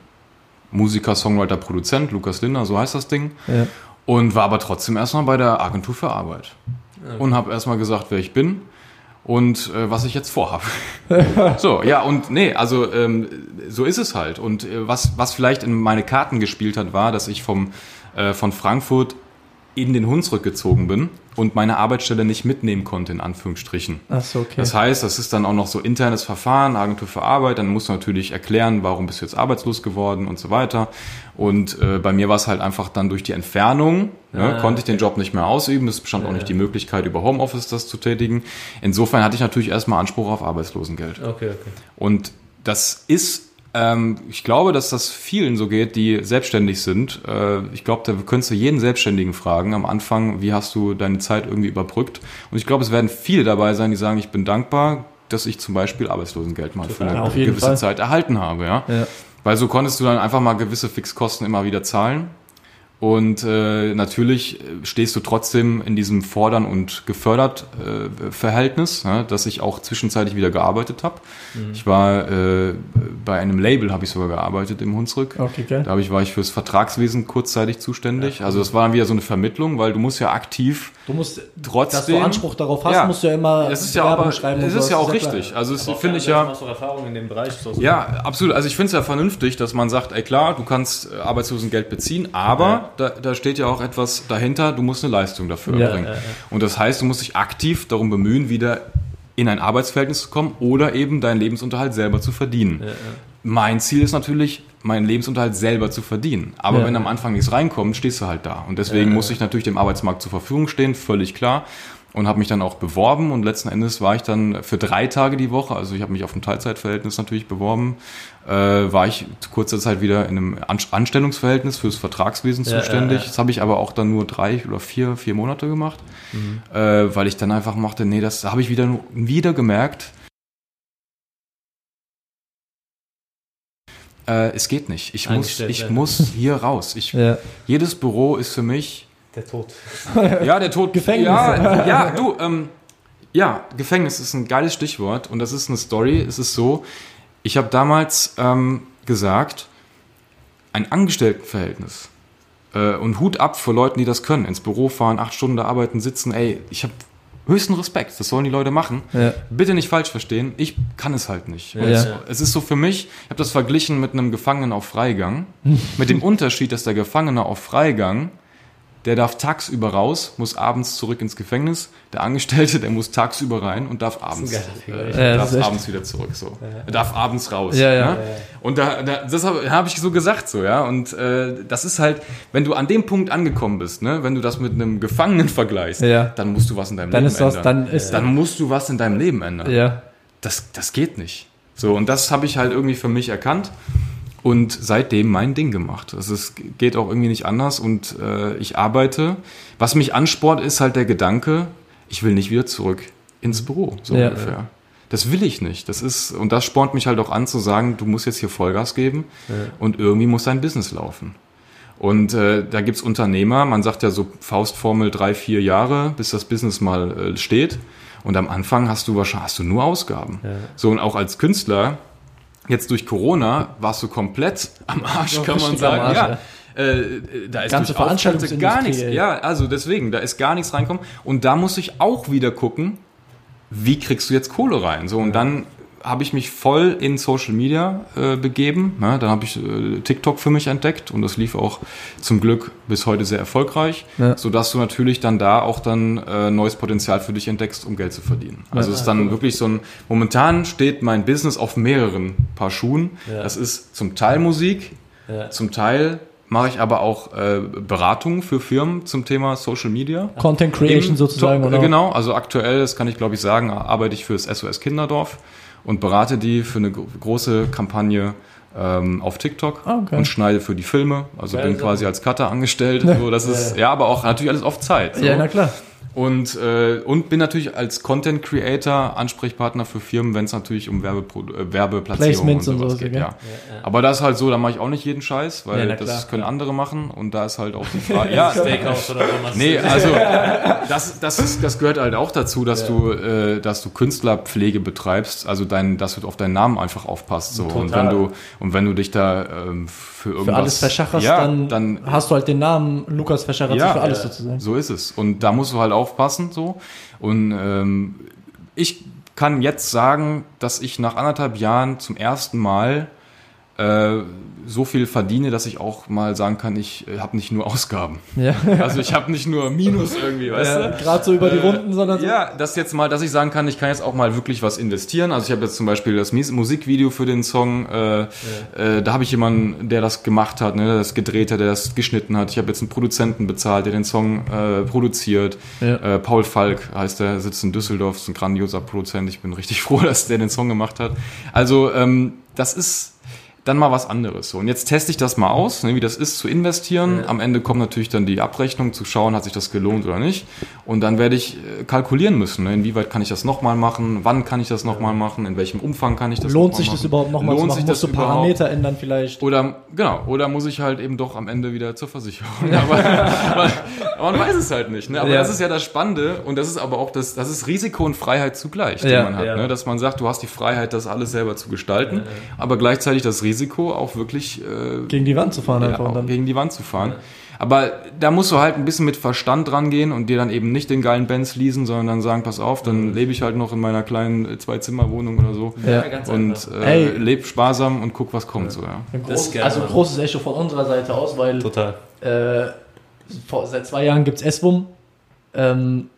Musiker, Songwriter, Produzent, Lukas Linder, so heißt das Ding. Ja. Und war aber trotzdem erstmal bei der Agentur für Arbeit. Okay. Und habe erstmal gesagt, wer ich bin und äh, was ich jetzt vorhabe. so, ja, und nee, also ähm, so ist es halt. Und äh, was, was vielleicht in meine Karten gespielt hat, war, dass ich vom, äh, von Frankfurt in den Hunsrück gezogen bin und meine Arbeitsstelle nicht mitnehmen konnte, in Anführungsstrichen. Achso, okay. Das heißt, das ist dann auch noch so internes Verfahren, Agentur für Arbeit, dann musst du natürlich erklären, warum bist du jetzt arbeitslos geworden und so weiter. Und äh, bei mir war es halt einfach dann durch die Entfernung, ne, Ah, konnte ich den Job nicht mehr ausüben, es bestand auch Ja. nicht die Möglichkeit, über Homeoffice das zu tätigen. Insofern hatte ich natürlich erstmal Anspruch auf Arbeitslosengeld. Okay, okay. Und das ist, ähm, ich glaube, dass das vielen so geht, die selbstständig sind. Äh, ich glaube, da könntest du jeden Selbstständigen fragen am Anfang, wie hast du deine Zeit irgendwie überbrückt. Und ich glaube, es werden viele dabei sein, die sagen, ich bin dankbar, dass ich zum Beispiel Arbeitslosengeld mal für eine gewisse Fall. Zeit erhalten habe. Ja? ja. Weil so konntest du dann einfach mal gewisse Fixkosten immer wieder zahlen. Und äh, natürlich stehst du trotzdem in diesem Fordern und gefördert äh, Verhältnis, ja, dass ich auch zwischenzeitlich wieder gearbeitet habe. Mhm. Ich war äh, bei einem Label, habe ich sogar gearbeitet im Hunsrück. Okay, geil. Da ich, war ich fürs Vertragswesen kurzzeitig zuständig. Ja, also das war dann wieder so eine Vermittlung, weil du musst ja aktiv Du musst trotzdem, dass du Anspruch darauf hast, ja, musst du ja immer das ist ja aber, schreiben. Das ist ja auch richtig. Klar. Also finde ich ja. Erfahrung in dem Bereich? Ja, absolut. Also ich finde es ja vernünftig, dass man sagt, ey klar, du kannst äh, Arbeitslosengeld beziehen, aber ja. da, da steht ja auch etwas dahinter. Du musst eine Leistung dafür ja, erbringen. Und das heißt, du musst dich aktiv darum bemühen, wieder in ein Arbeitsverhältnis zu kommen oder eben deinen Lebensunterhalt selber zu verdienen. Mein Ziel ist natürlich, meinen Lebensunterhalt selber zu verdienen. Aber ja. wenn am Anfang nichts reinkommt, stehst du halt da. Und deswegen ja. muss ich natürlich dem Arbeitsmarkt zur Verfügung stehen, völlig klar. Und habe mich dann auch beworben und letzten Endes war ich dann für drei Tage die Woche, also ich habe mich auf ein Teilzeitverhältnis natürlich beworben, äh, war ich kurzer Zeit wieder in einem Anstellungsverhältnis fürs Vertragswesen ja, zuständig. Das habe ich aber auch dann nur drei oder vier, vier Monate gemacht, mhm. äh, weil ich dann einfach machte, nee, das habe ich wieder, wieder gemerkt, äh, es geht nicht. Ich muss, ich muss hier raus. Ich, ja. Jedes Büro ist für mich. Der Tod. Ja, der Tod. Gefängnis. Ja, ja du, ähm, ja, Gefängnis ist ein geiles Stichwort und das ist eine Story. Es ist so, ich habe damals ähm, gesagt, ein Angestelltenverhältnis äh, und Hut ab vor Leuten, die das können. Ins Büro fahren, acht Stunden da arbeiten, sitzen. Ey, ich habe höchsten Respekt, das sollen die Leute machen. Ja. Bitte nicht falsch verstehen, ich kann es halt nicht. Ja. Es, es, ist so für mich, ich habe das verglichen mit einem Gefangenen auf Freigang, mit dem Unterschied, dass der Gefangene auf Freigang der darf tagsüber raus, muss abends zurück ins Gefängnis. Der Angestellte, der muss tagsüber rein und darf abends, äh, darf abends wieder zurück. So, er darf abends raus. Ja, ja. Ne? Und da, da das habe hab ich so gesagt so, ja. Und äh, das ist halt, wenn du an dem Punkt angekommen bist, ne, wenn du das mit einem Gefangenen vergleichst, ja. dann musst du was in deinem dann Leben ist das, ändern. Dann, ist dann musst du was in deinem Leben ändern. Ja. Das, das geht nicht. So und das habe ich halt irgendwie für mich erkannt und seitdem mein Ding gemacht. Also es geht auch irgendwie nicht anders und äh, ich arbeite. Was mich ansport, ist halt der Gedanke, ich will nicht wieder zurück ins Büro, so ja, ungefähr. Ja. Das will ich nicht. Das ist, und das spornt mich halt auch an zu sagen, du musst jetzt hier Vollgas geben ja. und irgendwie muss dein Business laufen. Und äh, da gibt's Unternehmer, man sagt ja so Faustformel drei, vier Jahre, bis das Business mal äh, steht. Und am Anfang hast du wahrscheinlich hast du nur Ausgaben. So und auch als Künstler Jetzt durch Corona warst du komplett am Arsch, kann man sagen. Arsch, ja. ja. Äh, da ist Ganze Veranstaltungen gar nichts. Ja, also deswegen, da ist gar nichts reinkommen. Und da muss ich auch wieder gucken, wie kriegst du jetzt Kohle rein? So, und ja. dann habe ich mich voll in Social Media äh, begeben. Ja, dann habe ich äh, TikTok für mich entdeckt und das lief auch zum Glück bis heute sehr erfolgreich, ja. sodass du natürlich dann da auch dann äh, neues Potenzial für dich entdeckst, um Geld zu verdienen. Also ja, es ist dann wirklich so ein, momentan steht mein Business auf mehreren Paar Schuhen. Das ist zum Teil Musik, zum Teil mache ich aber auch äh, Beratungen für Firmen zum Thema Social Media. Content Creation Im, sozusagen, oder? Genau, also aktuell, das kann ich glaube ich sagen, arbeite ich für das SOS Kinderdorf und berate die für eine große Kampagne ähm, auf TikTok ah, okay. und schneide für die Filme. Also ja, bin quasi als Cutter angestellt. So, das ist ja, aber auch natürlich alles auf Zeit. So. Ja, na klar. Und, äh, und bin natürlich als Content Creator Ansprechpartner für Firmen, wenn es natürlich um Werbepro äh, Werbeplatzierungen und sowas und geht. Ja. Ja, ja. Aber das ist halt so, da mache ich auch nicht jeden Scheiß, weil ja, das können andere machen und da ist halt auch die Frage. ja, Steakhouse oder so. Nee, also das, das, ist, das gehört halt auch dazu, dass du, äh, dass du Künstlerpflege betreibst, also dein, dass du auf deinen Namen einfach aufpasst. So. Und wenn du und wenn du dich da ähm, für irgendwas für alles verschacherst, dann, dann hast du halt den Namen Lukas Verschacher für alles sozusagen. So ist es. Und da musst du halt auch aufpassen. So. Und ähm, ich kann jetzt sagen, dass ich nach anderthalb Jahren zum ersten Mal so viel verdiene, dass ich auch mal sagen kann, ich äh, habe nicht nur Ausgaben. Ja. Also ich habe nicht nur Minus irgendwie, weißt ja, du? Gerade so über die äh, Runden, sondern so. Ja, das jetzt mal, dass ich sagen kann, ich kann jetzt auch mal wirklich was investieren. Also ich habe jetzt zum Beispiel das Musikvideo für den Song, äh, ja. äh, da habe ich jemanden, der das gemacht hat, ne, der das gedreht hat, der das geschnitten hat. Ich habe jetzt einen Produzenten bezahlt, der den Song äh, produziert. Äh, Paul Falk heißt der, sitzt in Düsseldorf, ist ein grandioser Produzent. Ich bin richtig froh, dass der den Song gemacht hat. Also ähm, das ist dann mal was anderes. So, und jetzt teste ich das mal aus, ne, wie das ist zu investieren. Ja. Am Ende kommt natürlich dann die Abrechnung, zu schauen, hat sich das gelohnt oder nicht. Und dann werde ich äh, kalkulieren müssen, ne, inwieweit kann ich das nochmal machen, wann kann ich das nochmal machen, in welchem Umfang kann ich das Lohnt noch mal sich das machen. überhaupt nochmal zu Lohnt machen? sich Musst das du Parameter ändern vielleicht? Oder, genau, oder muss ich halt eben doch am Ende wieder zur Versicherung. Aber, aber, man weiß es halt nicht. Ne? Aber Ja. das ist ja das Spannende und das ist aber auch das, das ist Risiko und Freiheit zugleich, die Ja. man hat. Ne? Dass man sagt, du hast die Freiheit, das alles selber zu gestalten, aber gleichzeitig das Risiko auch wirklich äh, Gegen die Wand zu fahren ja, einfach dann. gegen die Wand zu fahren. Aber da musst du halt ein bisschen mit Verstand rangehen und dir dann eben nicht den geilen Benz leasen, sondern dann sagen, pass auf, dann lebe ich halt noch in meiner kleinen äh, Zwei-Zimmer-Wohnung oder so. Ja. ganz Und einfach. äh, Ey. leb sparsam und guck, was kommt. So, ja. Ein Das ist groß, also großes Echo von unserer Seite aus, weil Total. äh, vor, seit zwei Jahren gibt es SWUM, ähm,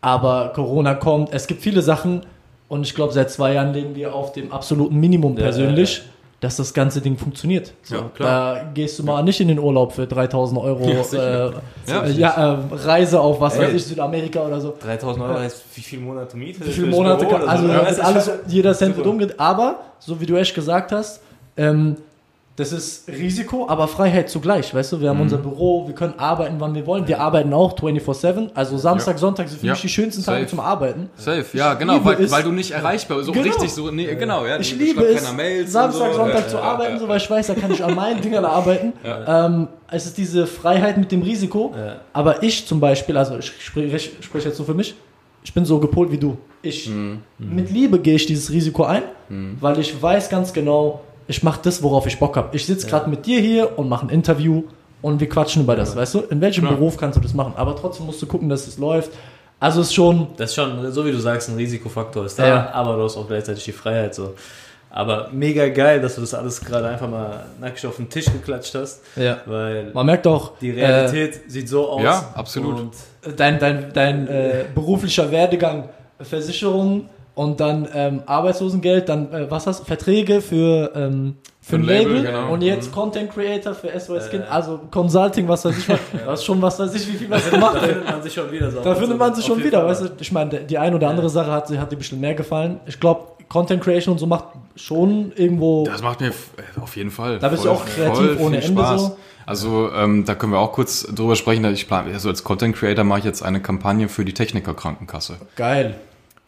aber Corona kommt. Es gibt viele Sachen und ich glaube, seit zwei Jahren leben wir auf dem absoluten Minimum Ja, persönlich, ja, dass das ganze Ding funktioniert. So, Ja, klar. Da gehst du mal nicht in den Urlaub für 3000 Euro Ja, äh. Ja. äh, ja, äh, Reise auf was Ey. weiß ich, Südamerika oder so. 3000 Euro heißt wie viele Monate Miete? Wie viele Monate kann, also so? da Ja, wird das alles, ist jeder Cent wird umgedreht, aber so wie du echt gesagt hast, ähm, das ist Risiko, aber Freiheit zugleich, weißt du, wir haben Mhm. unser Büro, wir können arbeiten, wann wir wollen, wir arbeiten auch 24-7, also Samstag, Ja. Sonntag sind für Ja. mich die schönsten Tage Safe. zum Arbeiten. Safe, ja, Ich genau, weil, weil du nicht erreichbar bist. So Genau. richtig so, nee, genau, ja. Ich liebe es, Samstag, so. Sonntag Ja, zu arbeiten, so, weil ich weiß, da kann ich an meinen Dingern arbeiten. Ähm, es ist diese Freiheit mit dem Risiko, aber ich zum Beispiel, also ich spreche, ich spreche jetzt so für mich, ich bin so gepolt wie du. Ich, Mhm. mit Liebe gehe ich dieses Risiko ein, weil ich weiß ganz genau, ich mache das, worauf ich Bock habe. Ich sitze gerade mit dir hier und mache ein Interview und wir quatschen über das, weißt du? In welchem Klar. Beruf kannst du das machen? Aber trotzdem musst du gucken, dass es läuft. Also es ist schon, Das ist schon, so wie du sagst, ein Risikofaktor ist da, Ja. aber du hast auch gleichzeitig die Freiheit. So. Aber mega geil, dass du das alles gerade einfach mal nackig auf den Tisch geklatscht hast, ja. weil man merkt auch, die Realität sieht so aus. Ja, absolut. Und äh, dein, dein, dein äh, beruflicher Werdegang, Versicherung und dann ähm, Arbeitslosengeld, dann äh, was hast du, Verträge für, ähm, für ein Label, genau. und jetzt Mhm. Content Creator für SOS Äh. Kind, also Consulting, was weiß ich, was, das ist schon was weiß ich, wie viel was gemacht da findet man sich schon wieder so. Da findet man sich schon wieder, Fall. weißt du, ich meine, die eine oder andere Sache hat, hat dir bestimmt mehr gefallen. Ich glaube, Content Creation und so macht schon irgendwo, Das macht mir äh, auf jeden Fall. Da bist du auch kreativ ohne Ende Spaß. so. Also ähm, da können wir auch kurz drüber sprechen. Ich plane, also als Content Creator mache ich jetzt eine Kampagne für die Techniker Krankenkasse. geil.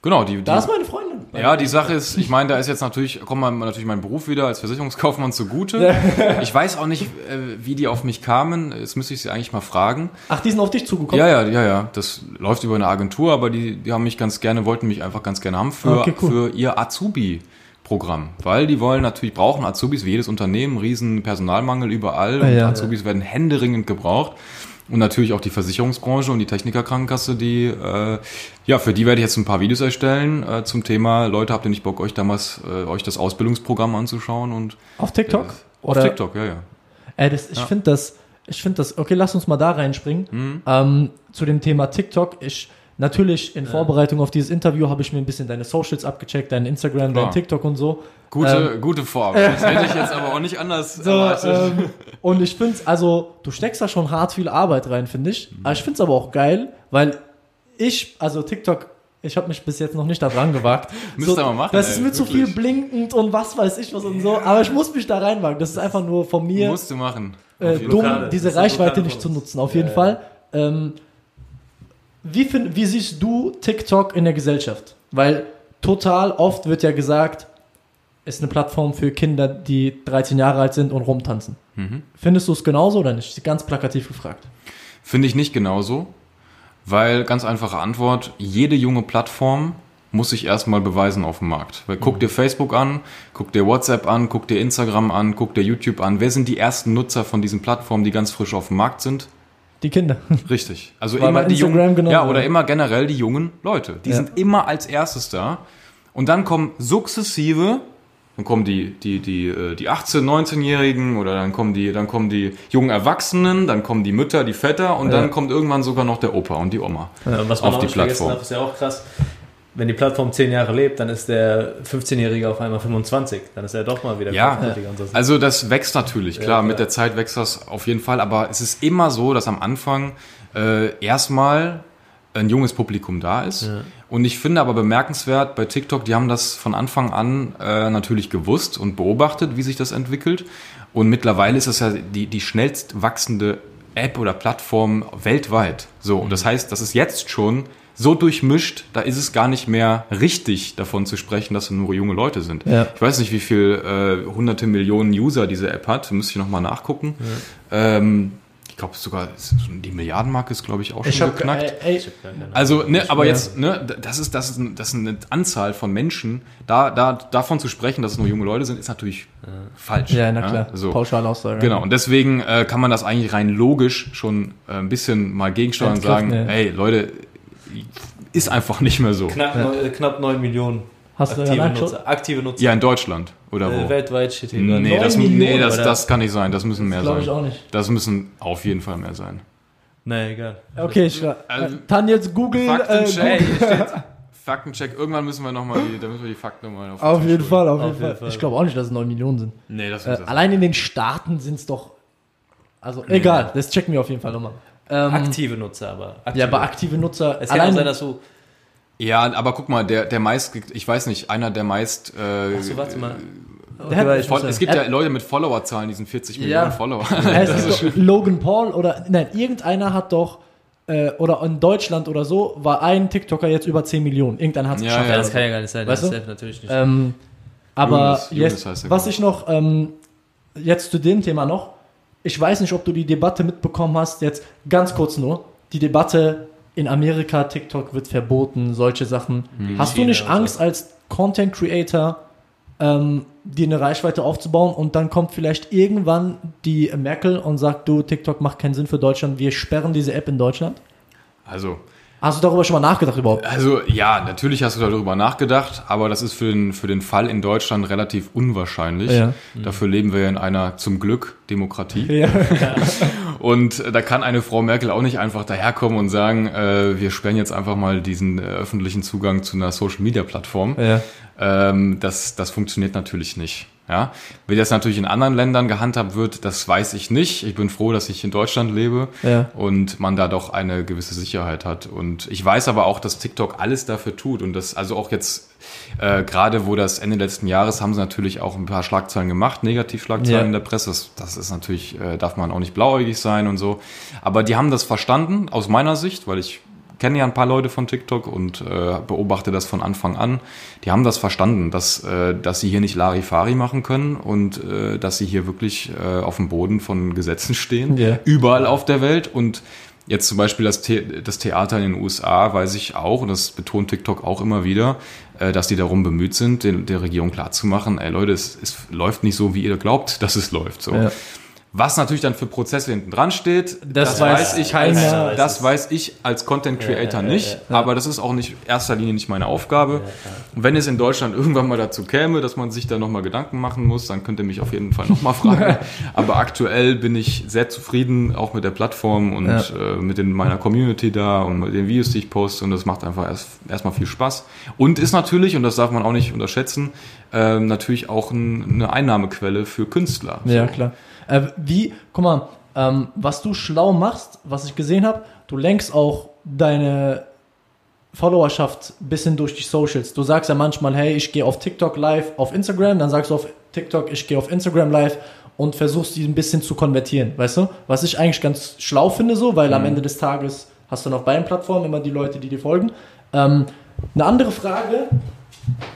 Genau, die, die Da ist meine Freundin. Ja, die Sache ist, ich meine, da ist jetzt natürlich, kommt man natürlich mein Beruf wieder als Versicherungskaufmann zugute. Ich weiß auch nicht, äh, wie die auf mich kamen. Jetzt müsste ich sie eigentlich mal fragen. Ach, die sind auf dich zugekommen? Ja, ja, ja, ja. Das läuft über eine Agentur, aber die, die haben mich ganz gerne, wollten mich einfach ganz gerne haben für, Okay, cool. für ihr Azubi-Programm. Weil die wollen natürlich, brauchen Azubis wie jedes Unternehmen, riesen Personalmangel überall Ah, und ja. Azubis werden händeringend gebraucht. Und natürlich auch die Versicherungsbranche und die Technikerkrankenkasse, die, äh, ja, für die werde ich jetzt ein paar Videos erstellen äh, zum Thema, Leute, habt ihr nicht Bock, euch damals, äh, euch das Ausbildungsprogramm anzuschauen und Auf TikTok? äh, auf TikTok, ja, ja. Ey, das, ich Ja. finde das, ich finde das, okay, lass uns mal da reinspringen. Mhm. Ähm, zu dem Thema TikTok. Ich, natürlich in Vorbereitung auf dieses Interview habe ich mir ein bisschen deine Socials abgecheckt, dein Instagram, Klar. dein TikTok und so. Gute, gute Form. Das hätte ich jetzt aber auch nicht anders So, erwartet. ähm, und ich finde es, also, du steckst da schon hart viel Arbeit rein, finde ich. Aber ich finde es aber auch geil, weil ich, also TikTok, ich habe mich bis jetzt noch nicht da dran gewagt. Müsst ihr mal machen, Das ey, ist mir zu viel blinkend und was weiß ich was und so. Aber ich muss mich da reinwagen. Das ist einfach nur von mir Musst du machen. äh, dumm, diese Reichweite nicht zu nutzen, auf Ja, jeden ja. Fall. Ähm, wie, find, wie siehst du TikTok in der Gesellschaft? Weil total oft wird ja gesagt, ist eine Plattform für Kinder, die 13 Jahre alt sind und rumtanzen. Mhm. Findest du es genauso oder nicht? Ganz plakativ gefragt. Finde ich nicht genauso, weil ganz einfache Antwort, jede junge Plattform muss sich erstmal beweisen auf dem Markt. Weil guck dir Facebook an, guck dir WhatsApp an, guck dir Instagram an, guck dir YouTube an. Wer sind die ersten Nutzer von diesen Plattformen, die ganz frisch auf dem Markt sind? Die Kinder. Richtig. Also immer die Instagram jungen, ja, oder ja. immer generell die jungen Leute. Die Ja. sind immer als erstes da. Und dann kommen sukzessive, dann kommen die, die, die, äh, die 18-, 19-Jährigen oder dann kommen die, dann kommen die jungen Erwachsenen, dann kommen die Mütter, die Väter und Ja. dann kommt irgendwann sogar noch der Opa und die Oma. Ja, und was man auf auch die nicht vergessen Plattform. darf, ist ja auch krass. Wenn die Plattform 10 Jahre lebt, dann ist der 15-Jährige auf einmal 25. Dann ist er doch mal wieder Ja, so. also das wächst natürlich, klar, klar. mit der Zeit wächst das auf jeden Fall, aber es ist immer so, dass am Anfang äh, erstmal ein junges Publikum da ist Und ich finde aber bemerkenswert bei TikTok, die haben das von Anfang an äh, natürlich gewusst und beobachtet, wie sich das entwickelt. Und mittlerweile ist das ja die, die schnellst wachsende App oder Plattform weltweit. So, und das heißt, das ist jetzt schon so durchmischt, da ist es gar nicht mehr richtig davon zu sprechen, dass es nur junge Leute sind. Ja. Ich weiß nicht, wie viel äh, hunderte Millionen User diese App hat, müsste ich nochmal nachgucken. Ähm, ich glaube sogar, die Milliardenmarke ist, glaube ich, auch schon Ich hab, geknackt. äh, ey, Also, ne, aber Ja. jetzt, ne, das ist, das ist, das ist eine Anzahl von Menschen. Da, da, davon zu sprechen, dass es nur junge Leute sind, ist natürlich falsch. ja, na klar. so. Pauschalaussage. Genau, und deswegen äh, kann man das eigentlich rein logisch schon äh, ein bisschen mal gegensteuern und sagen, Entkräften, ja. ey, Leute, ist einfach nicht mehr so. Knapp, neun- äh, knapp 9 Millionen Hast du aktive ja nachgeschaut? Nutzer. Aktive Nutzer. Ja, in Deutschland oder äh, wo? weltweit steht hier. Nee, das, Neun nee Millionen, das, das kann nicht sein. Das müssen mehr Glaube ich sein. auch nicht. Das müssen auf jeden Fall mehr sein. Nee, egal. Okay, ich, äh, Also- Tan jetzt Google. Äh, Faktencheck. Google. hier steht Faktencheck. Irgendwann müssen wir nochmal die, da müssen wir die Fakten nochmal auf Auf jeden. Fall, auf, Auf jeden, Fall. Fall. Ich glaube auch nicht, dass es 9 Millionen sind. Nee, das Äh, das. allein in den Staaten sind es doch. Also, egal, das checken wir auf jeden Fall nochmal. Ähm, Aktive Nutzer, aber. Aktive. ja, aber aktive Nutzer. Es kann sein, dass du. Ja, aber guck mal, der, der meist, ich weiß nicht, einer der meist. Äh, Achso, warte mal. Der hat- es sagen- gibt ja Leute mit Followerzahlen, die sind 40 Ja. Millionen Follower. doch, Logan Paul oder. Nein, irgendeiner hat doch. Äh, oder in Deutschland oder so war ein TikToker jetzt über 10 Millionen. Irgendeiner hat es Ja, geschafft. Ja, das kann ja gar nicht sein. Weißt das du? natürlich nicht. Ähm, aber Yunus- Yunus jetzt, was glaub ich noch, ähm, jetzt zu dem Thema noch, ich weiß nicht, ob du die Debatte mitbekommen hast, jetzt ganz kurz nur, die Debatte in Amerika, TikTok wird verboten, solche Sachen. Hast du nicht. Angst als Content Creator, ähm, dir eine Reichweite aufzubauen und dann kommt vielleicht irgendwann die Merkel und sagt, du, TikTok macht keinen Sinn für Deutschland, wir sperren diese App in Deutschland? Also, Hast du darüber schon mal nachgedacht überhaupt? also ja, natürlich hast du darüber nachgedacht, aber das ist für den, für den Fall in Deutschland relativ unwahrscheinlich. Ja. Dafür leben wir ja in einer zum Glück Demokratie. Ja. Und äh, da kann eine Frau Merkel auch nicht einfach daherkommen und sagen, äh, wir sperren jetzt einfach mal diesen äh, öffentlichen Zugang zu einer Social-Media-Plattform. ja. Ähm, das, das funktioniert natürlich nicht. Ja? Wie das natürlich in anderen Ländern gehandhabt wird, das weiß ich nicht. Ich bin froh, dass ich in Deutschland lebe Ja. und man da doch eine gewisse Sicherheit hat. Und ich weiß aber auch, dass TikTok alles dafür tut und das also auch jetzt äh, gerade wo das Ende letzten Jahres haben sie natürlich auch ein paar Schlagzeilen gemacht, Negativschlagzeilen Ja. in der Presse. Das, das ist natürlich, äh, darf man auch nicht blauäugig sein und so. Aber die haben das verstanden, aus meiner Sicht, weil ich kenne ja ein paar Leute von TikTok und äh, beobachte das von Anfang an. Die haben das verstanden, dass, äh, dass sie hier nicht Larifari machen können und äh, dass sie hier wirklich äh, auf dem Boden von Gesetzen stehen, Ja. überall auf der Welt. Und jetzt zum Beispiel das, The das Theater in den USA weiß ich auch, und das betont TikTok auch immer wieder, äh, dass die darum bemüht sind, den, der Regierung klarzumachen, ey Leute, es, es läuft nicht so, wie ihr glaubt, dass es läuft. So. Ja. Was natürlich dann für Prozesse hinten dran steht, Das weiß ich keiner. als, das weiß ich als Content Creator Ja, ja, nicht, aber das ist auch nicht in erster Linie nicht meine Aufgabe. Wenn es in Deutschland irgendwann mal dazu käme, dass man sich da nochmal Gedanken machen muss, dann könnt ihr mich auf jeden Fall nochmal fragen. aber aktuell bin ich sehr zufrieden, auch mit der Plattform und Ja. äh, mit den, meiner Community da und mit den Videos, die ich poste und das macht einfach erst, erstmal viel Spaß. Und ist natürlich, und das darf man auch nicht unterschätzen, ähm, natürlich auch ein, eine Einnahmequelle für Künstler. Ja, So. klar. Äh, wie, guck mal, ähm, was du schlau machst, was ich gesehen habe, du lenkst auch deine Followerschaft ein bisschen durch die Socials. Du sagst ja manchmal, hey, ich gehe auf TikTok live auf Instagram, dann sagst du auf TikTok, ich gehe auf Instagram live und versuchst die ein bisschen zu konvertieren, weißt du? Was ich eigentlich ganz schlau finde so, weil am Ende des Tages hast du noch beiden Plattformen immer die Leute, die dir folgen. Ähm, eine andere Frage,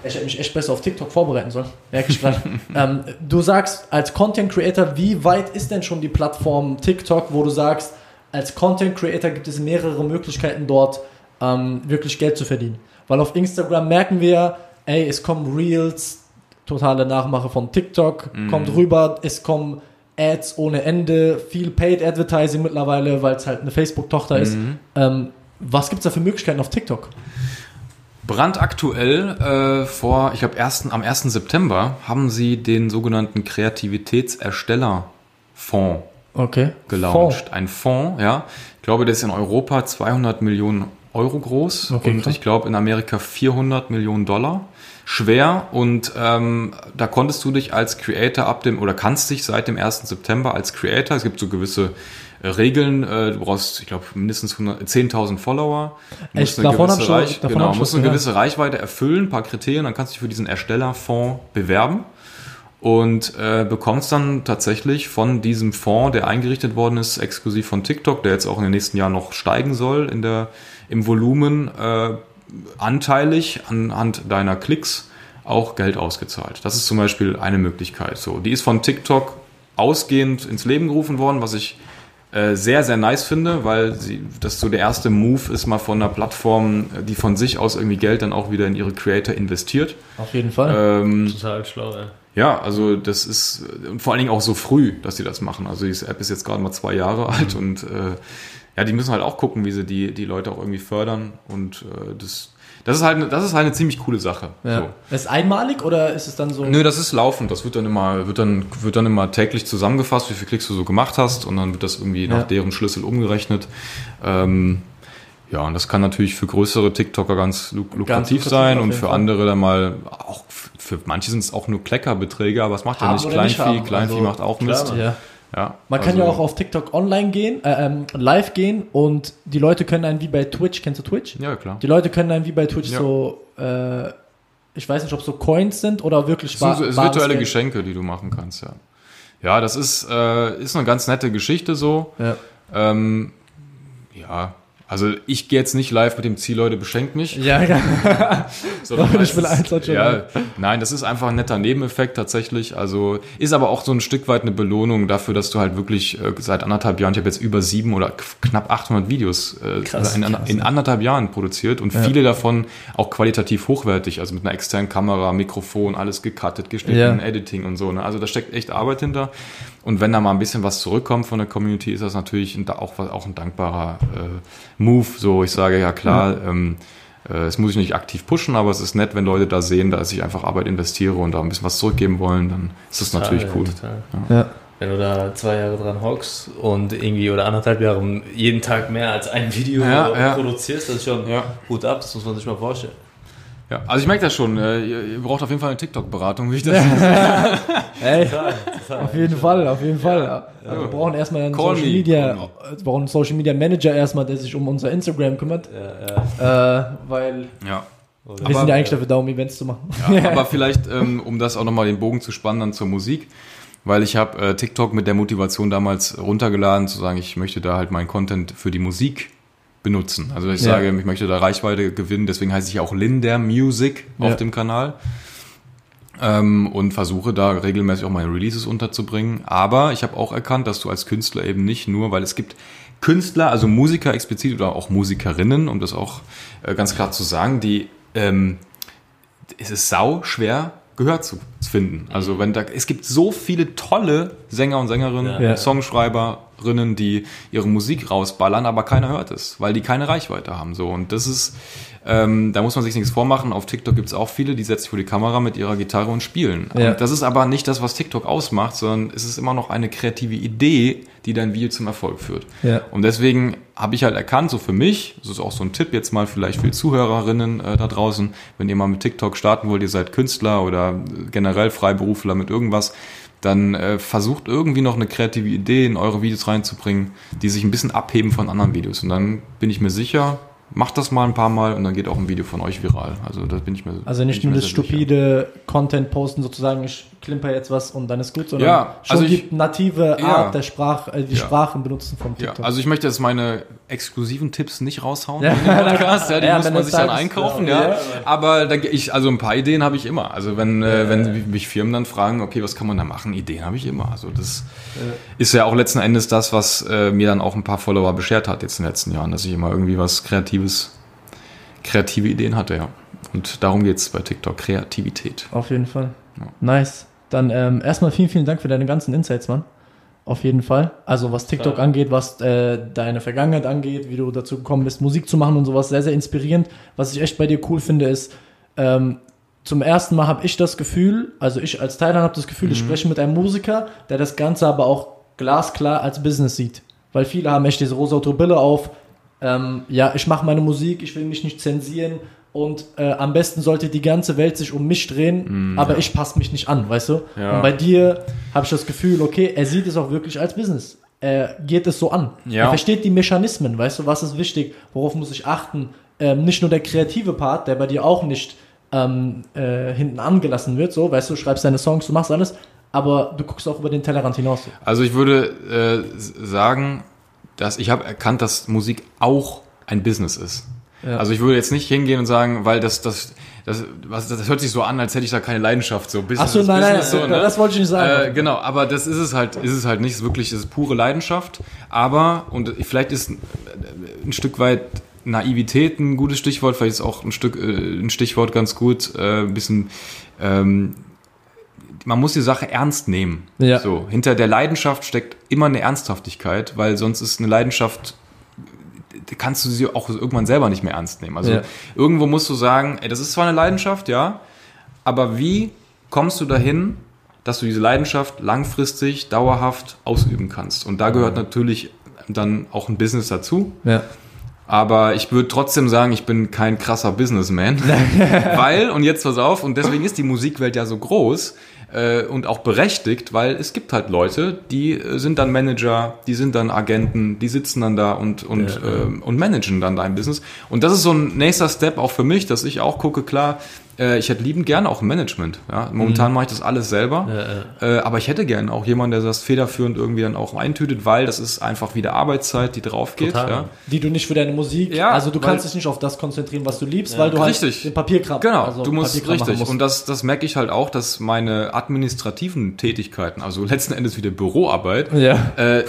ich hätte mich echt besser auf TikTok vorbereiten sollen. Merke ich gerade. ähm, du sagst als Content Creator, wie weit ist denn schon die Plattform TikTok, wo du sagst, als Content Creator gibt es mehrere Möglichkeiten dort ähm, wirklich Geld zu verdienen? Weil auf Instagram merken wir, ey, es kommen Reels, totale Nachmache von TikTok, kommt rüber, es kommen Ads ohne Ende, viel Paid Advertising mittlerweile, weil es halt eine Facebook-Tochter ist. Ähm, was gibt es da für Möglichkeiten auf TikTok? Brandaktuell äh, vor, ich glaube, am 1. September haben sie den sogenannten Kreativitätserstellerfonds Okay. gelauncht. Ein Fonds, ja. Ich glaube, der ist in Europa 200 Millionen Euro groß Okay, und krass. ich glaube in Amerika 400 Millionen Dollar. Schwer und ähm, da konntest du dich als Creator ab dem oder kannst dich seit dem 1. September als Creator, es gibt so gewisse äh, Regeln. Äh, du brauchst, ich glaube, mindestens 100 10.000 Follower. Du Echt? musst eine Davon gewisse, ich schon- Reich, genau, hab ich musst schon eine gewisse Reichweite erfüllen, ein paar Kriterien, dann kannst du dich für diesen Erstellerfonds bewerben und äh, bekommst dann tatsächlich von diesem Fonds, der eingerichtet worden ist, exklusiv von TikTok, der jetzt auch in den nächsten Jahren noch steigen soll in der, im Volumen, äh, anteilig anhand deiner Klicks auch Geld ausgezahlt. Das ist zum Beispiel eine Möglichkeit. So, die ist von TikTok ausgehend ins Leben gerufen worden, was ich sehr, sehr nice finde, weil sie, das so der erste Move ist mal von einer Plattform, die von sich aus irgendwie Geld dann auch wieder in ihre Creator investiert. Auf jeden Fall. Ähm, Total schlau, ey. ja, also das ist und vor allen Dingen auch so früh, dass sie das machen. Also diese App ist jetzt gerade mal zwei Jahre alt und äh, ja, die müssen halt auch gucken, wie sie die, die Leute auch irgendwie fördern und äh, das, das ist halt eine, das ist halt eine ziemlich coole Sache. ja. So. Ist einmalig oder ist es dann so? Nö, das ist laufend. Das wird dann immer, wird dann, wird dann immer täglich zusammengefasst, wie viele Klicks du so gemacht hast und dann wird das irgendwie Ja. nach deren Schlüssel umgerechnet. Ähm, ja, und das kann natürlich für größere TikToker ganz luk lukrativ lukrativ sein und für Fall. andere dann mal auch für manche sind es auch nur Kleckerbeträge, aber es macht ja Haben nicht oder nicht Kleinvieh. haben. Kleinvieh Also, macht auch klar, Mist. Mann. Ja. Ja, Man kann also- ja auch auf TikTok online gehen, äh, ähm, live gehen und die Leute können einen wie bei Twitch, kennst du Twitch? Ja, klar. Die Leute können einen wie bei Twitch Ja. so, äh, ich weiß nicht, ob so Coins sind oder wirklich sind so, bares virtuelle Geld. Geschenke, die du machen kannst, ja. Ja, das ist, äh, ist eine ganz nette Geschichte so. Ja. Ähm, ja, also ich gehe jetzt nicht live mit dem Ziel, Leute, beschenkt mich. Ja, ja. Leute, ich will eins schon ja, Nein, das ist einfach ein netter Nebeneffekt tatsächlich. Also ist aber auch so ein Stück weit eine Belohnung dafür, dass du halt wirklich äh, seit anderthalb Jahren, ich habe jetzt über sieben oder knapp 800 Videos äh, Krass, in, krass, in ja. anderthalb Jahren produziert und viele davon auch qualitativ hochwertig, also mit einer externen Kamera, Mikrofon, alles gecuttet, geschnitten, Ja. Editing und so. Ne? Also da steckt echt Arbeit hinter. Und wenn da mal ein bisschen was zurückkommt von der Community, ist das natürlich auch, auch ein dankbarer äh, Move. So, ich sage ja klar, ähm, äh, das muss ich nicht aktiv pushen, aber es ist nett, wenn Leute da sehen, dass ich einfach Arbeit investiere und da ein bisschen was zurückgeben wollen, dann ist das natürlich Total, cool. Total. ja. Wenn du da zwei Jahre dran hockst und irgendwie oder anderthalb Jahre jeden Tag mehr als ein Video Ja, ja. produzierst, das ist schon Ja. gut ab, das muss man sich mal vorstellen. Ja, also ich merke das schon, äh, ihr, braucht auf jeden Fall eine TikTok-Beratung, wie ich das Ey, Total, total. auf jeden Fall, auf jeden Fall. Also wir brauchen erstmal einen Call Social me, Media, wir brauchen einen Social Media Manager erstmal, der sich um unser Instagram kümmert, Ja, ja. äh, weil Ja. Wir sind ja eigentlich dafür da, um Events zu machen. Ja, aber vielleicht, ähm, um das auch nochmal den Bogen zu spannen dann zur Musik, weil ich habe äh, TikTok mit der Motivation damals runtergeladen, zu sagen, ich möchte da halt meinen Content für die Musik benutzen. Also ich Ja. sage, ich möchte da Reichweite gewinnen, deswegen heiße ich auch Linder Music auf Ja. dem Kanal. Ähm, und versuche da regelmäßig auch meine Releases unterzubringen. Aber ich habe auch erkannt, dass du als Künstler eben nicht nur, weil es gibt Künstler, also Musiker explizit oder auch Musikerinnen, um das auch äh, ganz klar zu sagen, die ähm, es ist sau schwer Gehör zu finden. Also wenn da es gibt so viele tolle Sänger und Sängerinnen, Ja. Songschreiberinnen, die ihre Musik rausballern, aber keiner hört es, weil die keine Reichweite haben. So und das ist, ähm, da muss man sich nichts vormachen. Auf TikTok gibt es auch viele, die setzen sich vor die Kamera mit ihrer Gitarre und spielen. Ja. Und das ist aber nicht das, was TikTok ausmacht, sondern es ist immer noch eine kreative Idee, die dein Video zum Erfolg führt. Ja. Und deswegen habe ich halt erkannt, so für mich, das ist auch so ein Tipp jetzt mal vielleicht für Zuhörerinnen äh, da draußen, wenn ihr mal mit TikTok starten wollt, ihr seid Künstler oder generell Freiberufler mit irgendwas, dann äh, versucht irgendwie noch eine kreative Idee in eure Videos reinzubringen, die sich ein bisschen abheben von anderen Videos. Und dann bin ich mir sicher, macht das mal ein paar Mal und dann geht auch ein Video von euch viral. Also da bin ich mir Also nicht nur das sehr sicher. stupide Content posten, sozusagen, ich klimper jetzt was und dann ist gut, sondern Ja, schon also ich- die native Ja. Art der Sprache, äh, die Ja. Sprachen benutzen vom Ja, TikTok. also ich möchte jetzt meine exklusiven Tipps nicht raushauen Ja. in den Podcast, ja, die Ja, muss man sich dann einkaufen, ja. ja. Ja. Aber da, ich, also ein paar Ideen habe ich immer. Also wenn, äh, wenn mich Firmen dann fragen, okay, was kann man da machen? Ideen habe ich immer. Also das ist ja auch letzten Endes das, was äh, mir dann auch ein paar Follower beschert hat jetzt in den letzten Jahren, dass ich immer irgendwie was Kreatives, kreative Ideen hatte, ja. Und darum geht's bei TikTok, Kreativität. Auf jeden Fall. Ja. Nice. Dann ähm, erstmal vielen, vielen Dank für deine ganzen Insights, Mann. Auf jeden Fall. Also was TikTok Klar. angeht, was äh, deine Vergangenheit angeht, wie du dazu gekommen bist, Musik zu machen und sowas, sehr, sehr inspirierend. Was ich echt bei dir cool finde, ist, ähm, zum ersten Mal habe ich das Gefühl, also ich als Thailand habe das Gefühl, ich spreche mit einem Musiker, der das Ganze aber auch glasklar als Business sieht. Weil viele haben echt diese rosa Brille auf. Ähm, ja, ich mache meine Musik, ich will mich nicht zensieren und äh, am besten sollte die ganze Welt sich um mich drehen, aber ich passe mich nicht an, weißt du? Ja. Und bei dir habe ich das Gefühl, okay, er sieht es auch wirklich als Business. äh, geht es so an. Ja. Er versteht die Mechanismen, weißt du, was ist wichtig, worauf muss ich achten. Ähm, nicht nur der kreative Part, der bei dir auch nicht ähm, äh, hinten angelassen wird, so, weißt du, du schreibst deine Songs, du machst alles, aber du guckst auch über den Tellerrand hinaus. So. Also ich würde äh, sagen, dass ich habe erkannt, dass Musik auch ein Business ist. Ja. Also ich würde jetzt nicht hingehen und sagen, weil das das das, was, das hört sich so an, als hätte ich da keine Leidenschaft. So Business, Ach so, nein, nein, Business, so, ne? das wollte ich nicht sagen. Äh, genau, aber das ist es halt, ist es halt nicht. Es ist wirklich, es ist pure Leidenschaft. Aber und vielleicht ist ein, Stück weit Naivität ein gutes Stichwort. Vielleicht ist auch ein Stück, äh, ein Stichwort ganz gut. Äh, ein bisschen. Ähm, man muss die Sache ernst nehmen. Ja. So, hinter der Leidenschaft steckt immer eine Ernsthaftigkeit, weil sonst ist eine Leidenschaft, kannst du sie auch irgendwann selber nicht mehr ernst nehmen. Also Ja. irgendwo musst du sagen, ey, das ist zwar eine Leidenschaft, ja, aber wie kommst du dahin, dass du diese Leidenschaft langfristig, dauerhaft ausüben kannst? Und da gehört natürlich dann auch ein Business dazu. Ja. Aber ich würde trotzdem sagen, ich bin kein krasser Businessman. weil, und jetzt pass auf, und deswegen ist die Musikwelt ja so groß äh, und auch berechtigt, weil es gibt halt Leute, die äh, sind dann Manager, die sind dann Agenten, die sitzen dann da und, und, ähm, und managen dann dein Business. Und das ist so ein nächster Step auch für mich, dass ich auch gucke, klar, äh, ich hätte liebend gerne auch ein Management. Ja? Momentan mache ich das alles selber. Äh, aber ich hätte gerne auch jemanden, der das federführend irgendwie dann auch eintütet, weil das ist einfach wieder Arbeitszeit, die drauf geht. Ja? Die du nicht für deine Musik, Ja, also du weil- kannst dich nicht auf das konzentrieren, was du liebst, weil du halt Richtig. den Papierkram, Genau, also du musst richtig. musst. Und das, das merke ich halt auch, dass meine administrativen Tätigkeiten, also letzten Endes wieder Büroarbeit, Ja. äh,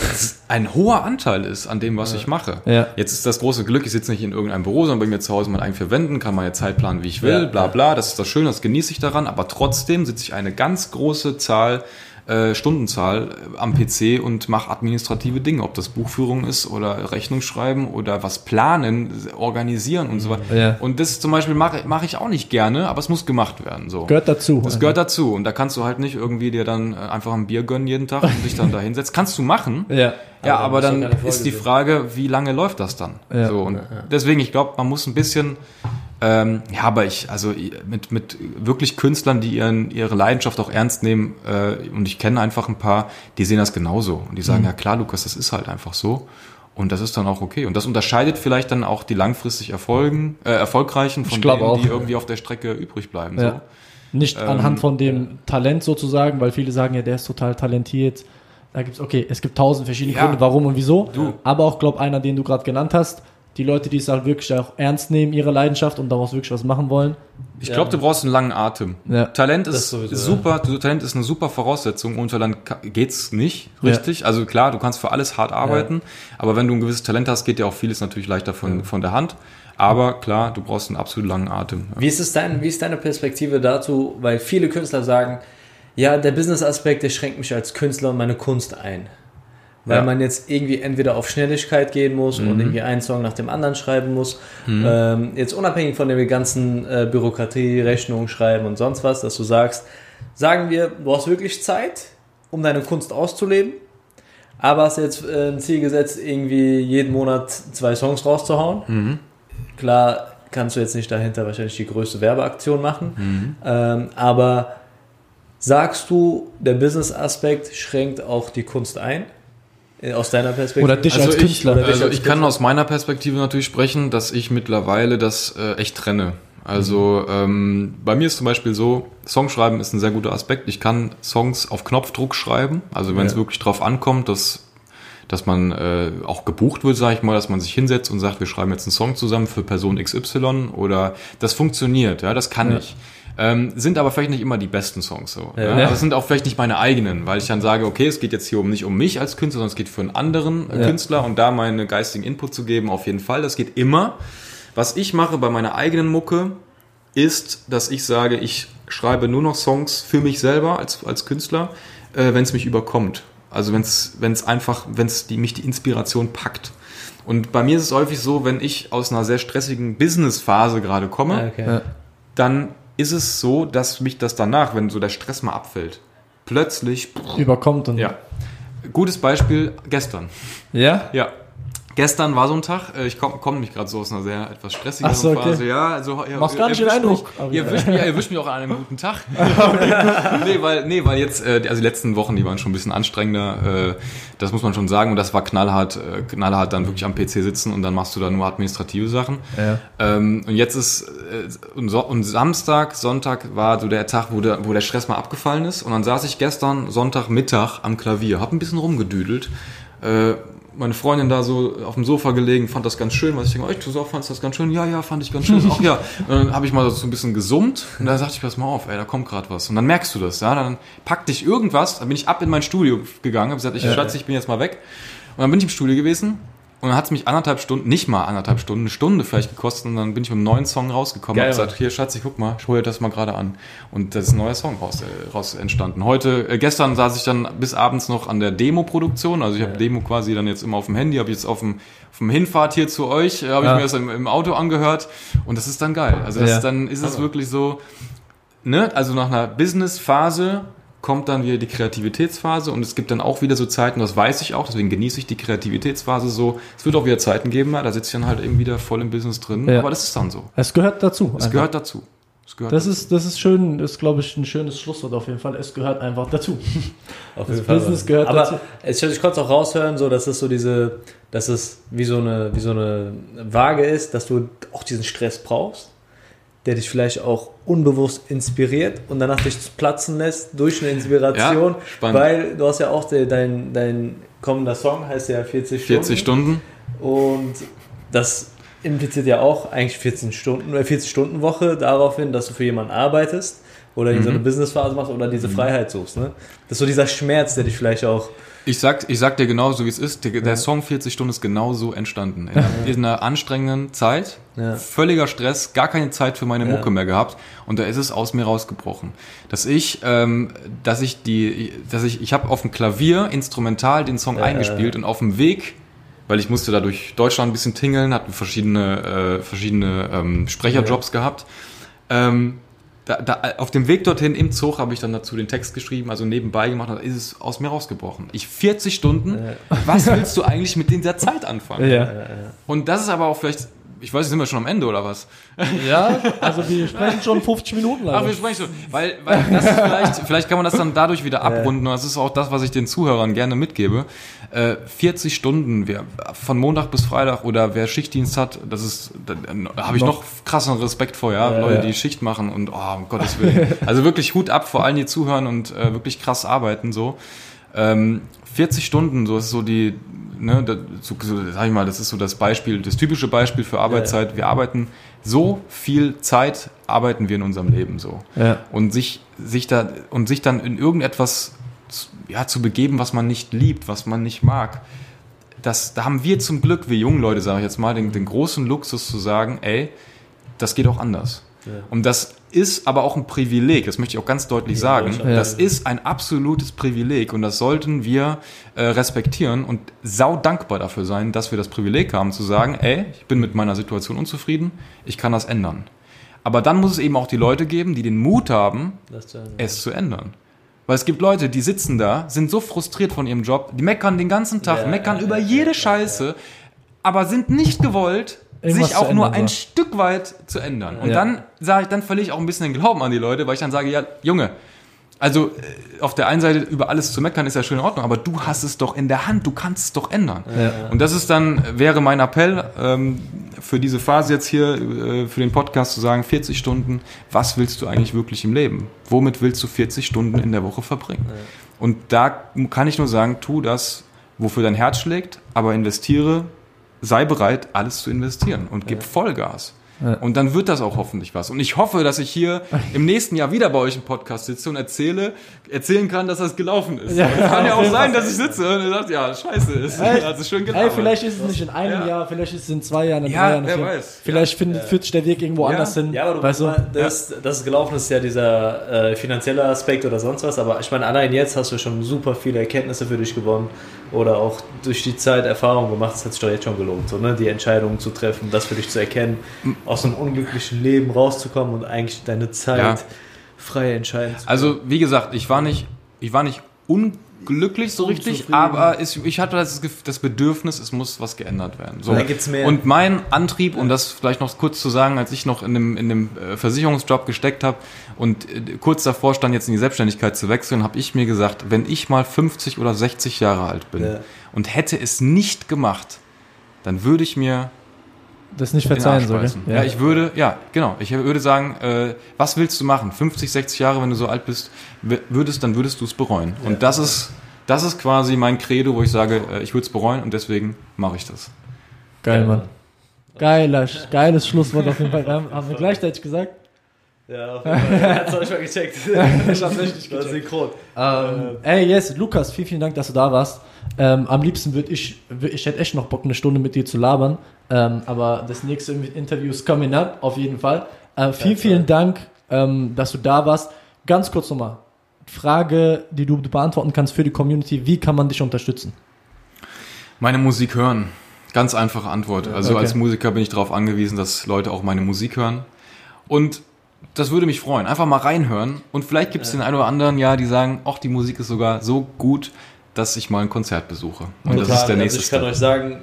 ein hoher Anteil ist an dem, was ich mache. Ja. Jetzt ist das große Glück, ich sitze nicht in irgendeinem Büro, sondern bei mir zu Hause meinen eigenen vier Wänden, kann meine Zeit planen, wie ich will, Ja, bla ja. bla. Das ist das Schöne, das genieße ich daran, aber trotzdem sitze ich eine ganz große Zahl äh, Stundenzahl äh, am PC und mache administrative Dinge, ob das Buchführung ist oder Rechnung schreiben oder was planen, organisieren und so weiter. Ja. Und das zum Beispiel mache mache ich auch nicht gerne, aber es muss gemacht werden. So. Gehört dazu. Das gehört dazu. Und da kannst du halt nicht irgendwie dir dann äh, einfach ein Bier gönnen jeden Tag und dich dann da hinsetzen. Kannst du machen. Ja. Ja, Aber aber dann ist die Frage, wie lange läuft das dann? Ja. So, und deswegen, ich glaube, man muss ein bisschen, ähm, ja, aber ich, also mit, mit wirklich Künstlern, die ihren, ihre Leidenschaft auch ernst nehmen, äh, und ich kenne einfach ein paar, die sehen das genauso. Und die Mhm. sagen, ja klar, Lukas, das ist halt einfach so. Und das ist dann auch okay. Und das unterscheidet vielleicht dann auch die langfristig Erfolgen, äh, erfolgreichen von denen, auch. die irgendwie auf der Strecke übrig bleiben. Ja. So. Nicht Ähm, anhand von dem Talent sozusagen, weil viele sagen ja, der ist total talentiert. Da gibt's, okay, es gibt tausend verschiedene Ja. Gründe, warum und wieso. Du. Aber auch, glaub einer, den du gerade genannt hast, die Leute, die es halt wirklich auch ernst nehmen, ihre Leidenschaft und daraus wirklich was machen wollen. Ich Ja. glaube, du brauchst einen langen Atem. Ja. Talent ist sowieso, super, Talent ist eine super Voraussetzung. Ohne Talent geht's nicht, richtig? Also klar, du kannst für alles hart arbeiten, aber wenn du ein gewisses Talent hast, geht dir auch vieles natürlich leichter von, von der Hand. Aber klar, du brauchst einen absolut langen Atem. Ja. Wie ist es dein, wie ist deine Perspektive dazu? Weil viele Künstler sagen, ja, der Business-Aspekt, der schränkt mich als Künstler und meine Kunst ein. Weil Ja. man jetzt irgendwie entweder auf Schnelligkeit gehen muss und irgendwie einen Song nach dem anderen schreiben muss. Ähm, jetzt unabhängig von der ganzen äh, Bürokratie, Rechnung schreiben und sonst was, dass du sagst, sagen wir, du hast wirklich Zeit, um deine Kunst auszuleben, aber hast jetzt äh, ein Ziel gesetzt, irgendwie jeden Monat zwei Songs rauszuhauen. Klar kannst du jetzt nicht dahinter wahrscheinlich die größte Werbeaktion machen, ähm, aber sagst du, der Business-Aspekt schränkt auch die Kunst ein? Äh, Aus deiner Perspektive? Oder dich als Also ich, Künstler. Oder dich also als ich kann Künstler. aus meiner Perspektive natürlich sprechen, dass ich mittlerweile das äh, echt trenne. Also ähm, bei mir ist zum Beispiel so, Songschreiben ist ein sehr guter Aspekt. Ich kann Songs auf Knopfdruck schreiben. Also wenn es Ja. wirklich drauf ankommt, dass dass man äh, auch gebucht wird, sage ich mal, dass man sich hinsetzt und sagt, wir schreiben jetzt einen Song zusammen für Person XY oder das funktioniert, ja, das kann Ja. ich. Ähm, sind aber vielleicht nicht immer die besten Songs so. Ja. Ja. Also sind auch vielleicht nicht meine eigenen, weil ich dann sage, okay, es geht jetzt hier um nicht um mich als Künstler, sondern es geht für einen anderen äh, Ja. Künstler und da meine geistigen Input zu geben, auf jeden Fall. Das geht immer. Was ich mache bei meiner eigenen Mucke, ist, dass ich sage, ich schreibe nur noch Songs für mich selber als, als Künstler, äh, wenn es mich überkommt. Also wenn es einfach, wenn es die, mich die Inspiration packt. Und bei mir ist es häufig so, wenn ich aus einer sehr stressigen Business-Phase gerade komme, Ah, okay. Dann ist es so, dass mich das danach, wenn so der Stress mal abfällt, plötzlich, Überkommt und. ja. Gutes Beispiel gestern. Ja? Ja. Gestern war so ein Tag, äh, ich komme komm nämlich gerade so aus einer sehr etwas stressigeren Ach so, okay. Phase. Ja, also ihr, Machst gar nicht den Eindruck, Mich, ihr, ja. erwischt mich, ihr erwischt mich auch an einem guten Tag. nee, weil, nee, weil jetzt, äh, also die letzten Wochen, die waren schon ein bisschen anstrengender. Äh, das muss man schon sagen. Und das war knallhart, knallhart dann wirklich am PC sitzen und dann machst du da nur administrative Sachen. Ja. Ähm, und jetzt ist und Samstag, Sonntag war so der Tag, wo der, wo der Stress mal abgefallen ist. Und dann saß ich gestern Sonntagmittag am Klavier, hab ein bisschen rumgedüdelt. Meine Freundin da so auf dem Sofa gelegen, fand das ganz schön, was ich denke, echt, du so, fandst das ganz schön? Ja, ja, fand ich ganz schön. Ach ja. Und dann habe ich mal so ein bisschen gesummt und da sagte ich, pass mal auf, ey, da kommt gerade was. Und dann merkst du das, ja, dann packt dich irgendwas, dann bin ich ab in mein Studio gegangen, habe gesagt, ich Schatz, ich bin jetzt mal weg. Und dann bin ich im Studio gewesen und dann hat es mich anderthalb Stunden, nicht mal anderthalb Stunden, eine Stunde vielleicht gekostet und dann bin ich mit einem neuen Song rausgekommen Geil, und gesagt, hier Schatz, ich guck mal, ich hole das mal gerade an. Und das ist ein neuer Song raus, äh, raus entstanden. Heute, äh, gestern saß ich dann bis abends noch an der Demo-Produktion, also ich habe Demo quasi dann jetzt immer auf dem Handy, habe ich jetzt auf dem, auf dem Hinfahrt hier zu euch, äh, habe Ja. ich mir das im, im Auto angehört und das ist dann geil. Also das Ja. ist dann ist es wirklich so, ne, also nach einer Business-Phase kommt dann wieder die Kreativitätsphase und es gibt dann auch wieder so Zeiten, das weiß ich auch, deswegen genieße ich die Kreativitätsphase so. Es wird auch wieder Zeiten geben, da sitze ich dann halt eben wieder voll im Business drin, Ja. aber das ist dann so. Es gehört dazu. Es einfach. gehört dazu. Es gehört Das ist, das ist schön, das ist, glaube ich, ein schönes Schlusswort auf jeden Fall. Es gehört einfach dazu. Auf Das jeden Fall. Business gehört Aber dazu. es, ich konnte es auch raushören, so, dass es so diese, dass es wie so eine, wie so eine Waage ist, dass du auch diesen Stress brauchst, der dich vielleicht auch unbewusst inspiriert und danach dich platzen lässt durch eine Inspiration, Ja, weil du hast ja auch de- dein, dein kommender Song heißt ja 40 Stunden 40 Stunden. und das impliziert ja auch eigentlich 14 Stunden, äh, 40 Stunden Woche darauf hin, dass du für jemanden arbeitest oder in so eine Businessphase machst oder diese Freiheit suchst. Ne? Das ist so dieser Schmerz, der dich vielleicht auch Ich sag, ich sag dir genau so, wie es ist. Der, der Song 40 Stunden ist genau so entstanden. In, einer- in einer anstrengenden Zeit, Ja. völliger Stress, gar keine Zeit für meine Ja. Mucke mehr gehabt. Und da ist es aus mir rausgebrochen. Dass ich, ähm, dass ich die, dass ich, ich habe auf dem Klavier instrumental den Song Ja, eingespielt und auf dem Weg, weil ich musste da durch Deutschland ein bisschen tingeln, hatte verschiedene, äh, verschiedene ähm, Sprecherjobs gehabt. Ähm, da, da, auf dem Weg dorthin im Zug habe ich dann dazu den Text geschrieben, also nebenbei gemacht, dann ist es aus mir rausgebrochen. Ich 40 Stunden, was willst du eigentlich mit dieser Zeit anfangen? Ja. Und das ist aber auch vielleicht, ich weiß, sind wir schon am Ende oder was? ja, also wir sprechen schon 50 Minuten lang. Ach, wir sprechen schon. Weil, weil das ist vielleicht, vielleicht kann man das dann dadurch wieder abrunden. Und das ist auch das, was ich den Zuhörern gerne mitgebe. Äh, 40 Stunden, wer, von Montag bis Freitag oder wer Schichtdienst hat, das ist, da, da habe ich noch, krassen Respekt vor, ja. Ja, Leute, ja. die Schicht machen und, oh, um Gottes Willen. Also wirklich Hut ab, vor allem die zuhören und äh, wirklich krass arbeiten, so. Ähm, 40 Stunden, so ist so die, ne, da, so, sag ich mal, das ist so das Beispiel, das typische Beispiel für Arbeitszeit. Wir arbeiten so viel Zeit, arbeiten wir in unserem Leben so. Ja. Und sich, sich da, und sich dann in irgendetwas, zu- ja, zu begeben, was man nicht liebt, was man nicht mag. Das, da haben wir zum Glück, wir jungen Leute, sage ich jetzt mal, den, den großen Luxus zu sagen, ey, das geht auch anders. Und das ist aber auch ein Privileg, das möchte ich auch ganz deutlich sagen. Deutschland. Das ist ein absolutes Privileg und das sollten wir äh, respektieren und sau dankbar dafür sein, dass wir das Privileg haben zu sagen, ey, ich bin mit meiner Situation unzufrieden, ich kann das ändern. Aber dann muss es eben auch die Leute geben, die den Mut haben, zu es zu ändern. Weil es gibt Leute, die sitzen da, sind so frustriert von ihrem Job, die meckern den ganzen Tag, Ja, meckern ja, über ja, jede ja, Scheiße, aber sind nicht gewollt, sich auch nur ein so. Stück weit zu ändern. Und Ja. dann sage ich, dann verliere ich auch ein bisschen den Glauben an die Leute, weil ich dann sage, ja, Junge, also äh, auf der einen Seite über alles zu meckern ist ja schön in Ordnung, aber du hast es doch in der Hand, du kannst es doch ändern. Ja. Und das ist dann, wäre mein Appell ähm, für diese Phase jetzt hier, äh, für den Podcast zu sagen, 40 Stunden, was willst du eigentlich wirklich im Leben? Womit willst du 40 Stunden in der Woche verbringen? Und da kann ich nur sagen, tu das, wofür dein Herz schlägt, aber investiere, sei bereit, alles zu investieren und gib Vollgas. Ja. Und dann wird das auch hoffentlich was. Und ich hoffe, dass ich hier im nächsten Jahr wieder bei euch im Podcast sitze und erzähle, erzählen kann, dass das gelaufen ist. Ja, Es kann ja auch sein, dass ich sitze und ihr sagt, ja, scheiße, ist, Ey, hat es schön Ey, gelaufen. vielleicht ist es nicht in einem Ja. Jahr, vielleicht ist es in zwei Jahren, in Ja, drei Jahren. wer weiß. Vielleicht findet, führt sich der Weg irgendwo Ja. anders hin. Ja, aber du, weißt du? das, das ist gelaufen ist ja dieser äh, finanzielle Aspekt oder sonst was, aber ich meine, allein jetzt hast du schon super viele Erkenntnisse für dich gewonnen oder auch durch die Zeit Erfahrung gemacht, das hat sich doch jetzt schon gelohnt, so, ne? die Entscheidungen zu treffen, das für dich zu erkennen, aus einem unglücklichen Leben rauszukommen und eigentlich deine Zeit Ja. frei entscheiden zu können. Also, wie gesagt, ich war nicht, ich war nicht unglücklich so richtig, aber es, ich hatte das, das Bedürfnis, es muss was geändert werden. So. Da gibt's mehr. Und mein Antrieb, um das vielleicht noch kurz zu sagen, als ich noch in dem, in dem äh, Versicherungsjob gesteckt habe und äh, kurz davor stand, jetzt in die Selbstständigkeit zu wechseln, habe ich mir gesagt, wenn ich mal 50 oder 60 Jahre alt bin Ja. und hätte es nicht gemacht, dann würde ich mir Das nicht verzeihen, so, gell? beißen. Ja. ich würde, ja, genau. Ich würde sagen, äh, was willst du machen? 50, 60 Jahre, wenn du so alt bist, würdest, dann würdest du es bereuen. Und das ist, das ist quasi mein Credo, wo ich sage, äh, ich würde es bereuen und deswegen mache ich das. Geil, Mann. Geiler, geiles Schlusswort auf jeden Fall. Haben haben wir gleichzeitig gesagt? Ja, auf jeden Fall. Hat's euch mal gecheckt. Ich hab's richtig War synchron. Ähm, ey, yes, Lukas, vielen, vielen Dank, dass du da warst. Ähm, am liebsten würde ich, ich hätte echt noch Bock, eine Stunde mit dir zu labern. Ähm, aber das nächste Interview ist coming up, auf jeden Fall. Äh, vielen, vielen Dank, ähm, dass du da warst. Ganz kurz nochmal. Frage, die du beantworten kannst für die Community. Wie kann man dich unterstützen? Meine Musik hören. Ganz einfache Antwort. Also Okay. als Musiker bin ich darauf angewiesen, dass Leute auch meine Musik hören. Und das würde mich freuen. Einfach mal reinhören. Und vielleicht gibt es den einen oder anderen, ja, die sagen, ach, die Musik ist sogar so gut, dass ich mal ein Konzert besuche. Und das ist der nächste also ich kann Step. euch sagen,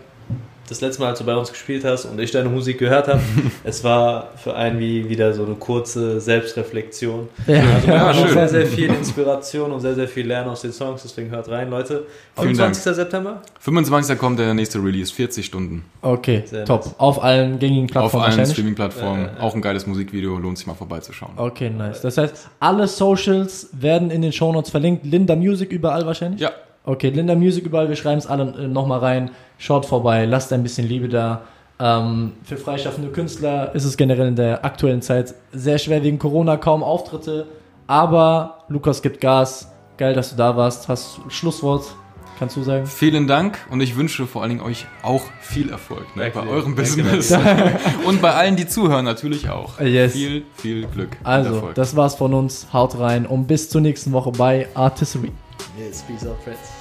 das letzte Mal, als du bei uns gespielt hast und ich deine Musik gehört habe, es war für einen wie wieder so eine kurze Selbstreflexion. Ja, Also man Ja, hat sehr, sehr viel Inspiration und sehr, sehr viel Lernen aus den Songs, deswegen hört rein, Leute. Vielen 25. September? 25. kommt der nächste Release, 40 Stunden. Okay, Sehr top. nice. Auf allen gängigen Auf Plattformen allen wahrscheinlich. Streaming-Plattformen. Ja. Auch ein geiles Musikvideo, lohnt sich mal vorbeizuschauen. Okay, nice. Das heißt, alle Socials werden in den Shownotes verlinkt. Linda Music überall wahrscheinlich? Ja, Okay, Linda Music überall, wir schreiben es alle äh, nochmal rein. Schaut vorbei, lasst ein bisschen Liebe da. Ähm, für freischaffende Künstler ist es generell in der aktuellen Zeit sehr schwer wegen Corona, kaum Auftritte. Aber Lukas gibt Gas. Geil, dass du da warst. Hast Schlusswort, kannst du sagen? vielen Dank und ich wünsche vor allen Dingen euch auch viel Erfolg ne, Danke bei eurem Danke, Business. und bei allen, die zuhören, natürlich auch. Yes. Viel, viel Glück. Also, das war's von uns. Haut rein und bis zur nächsten Woche bei Artistry. Yes, peace out, friends.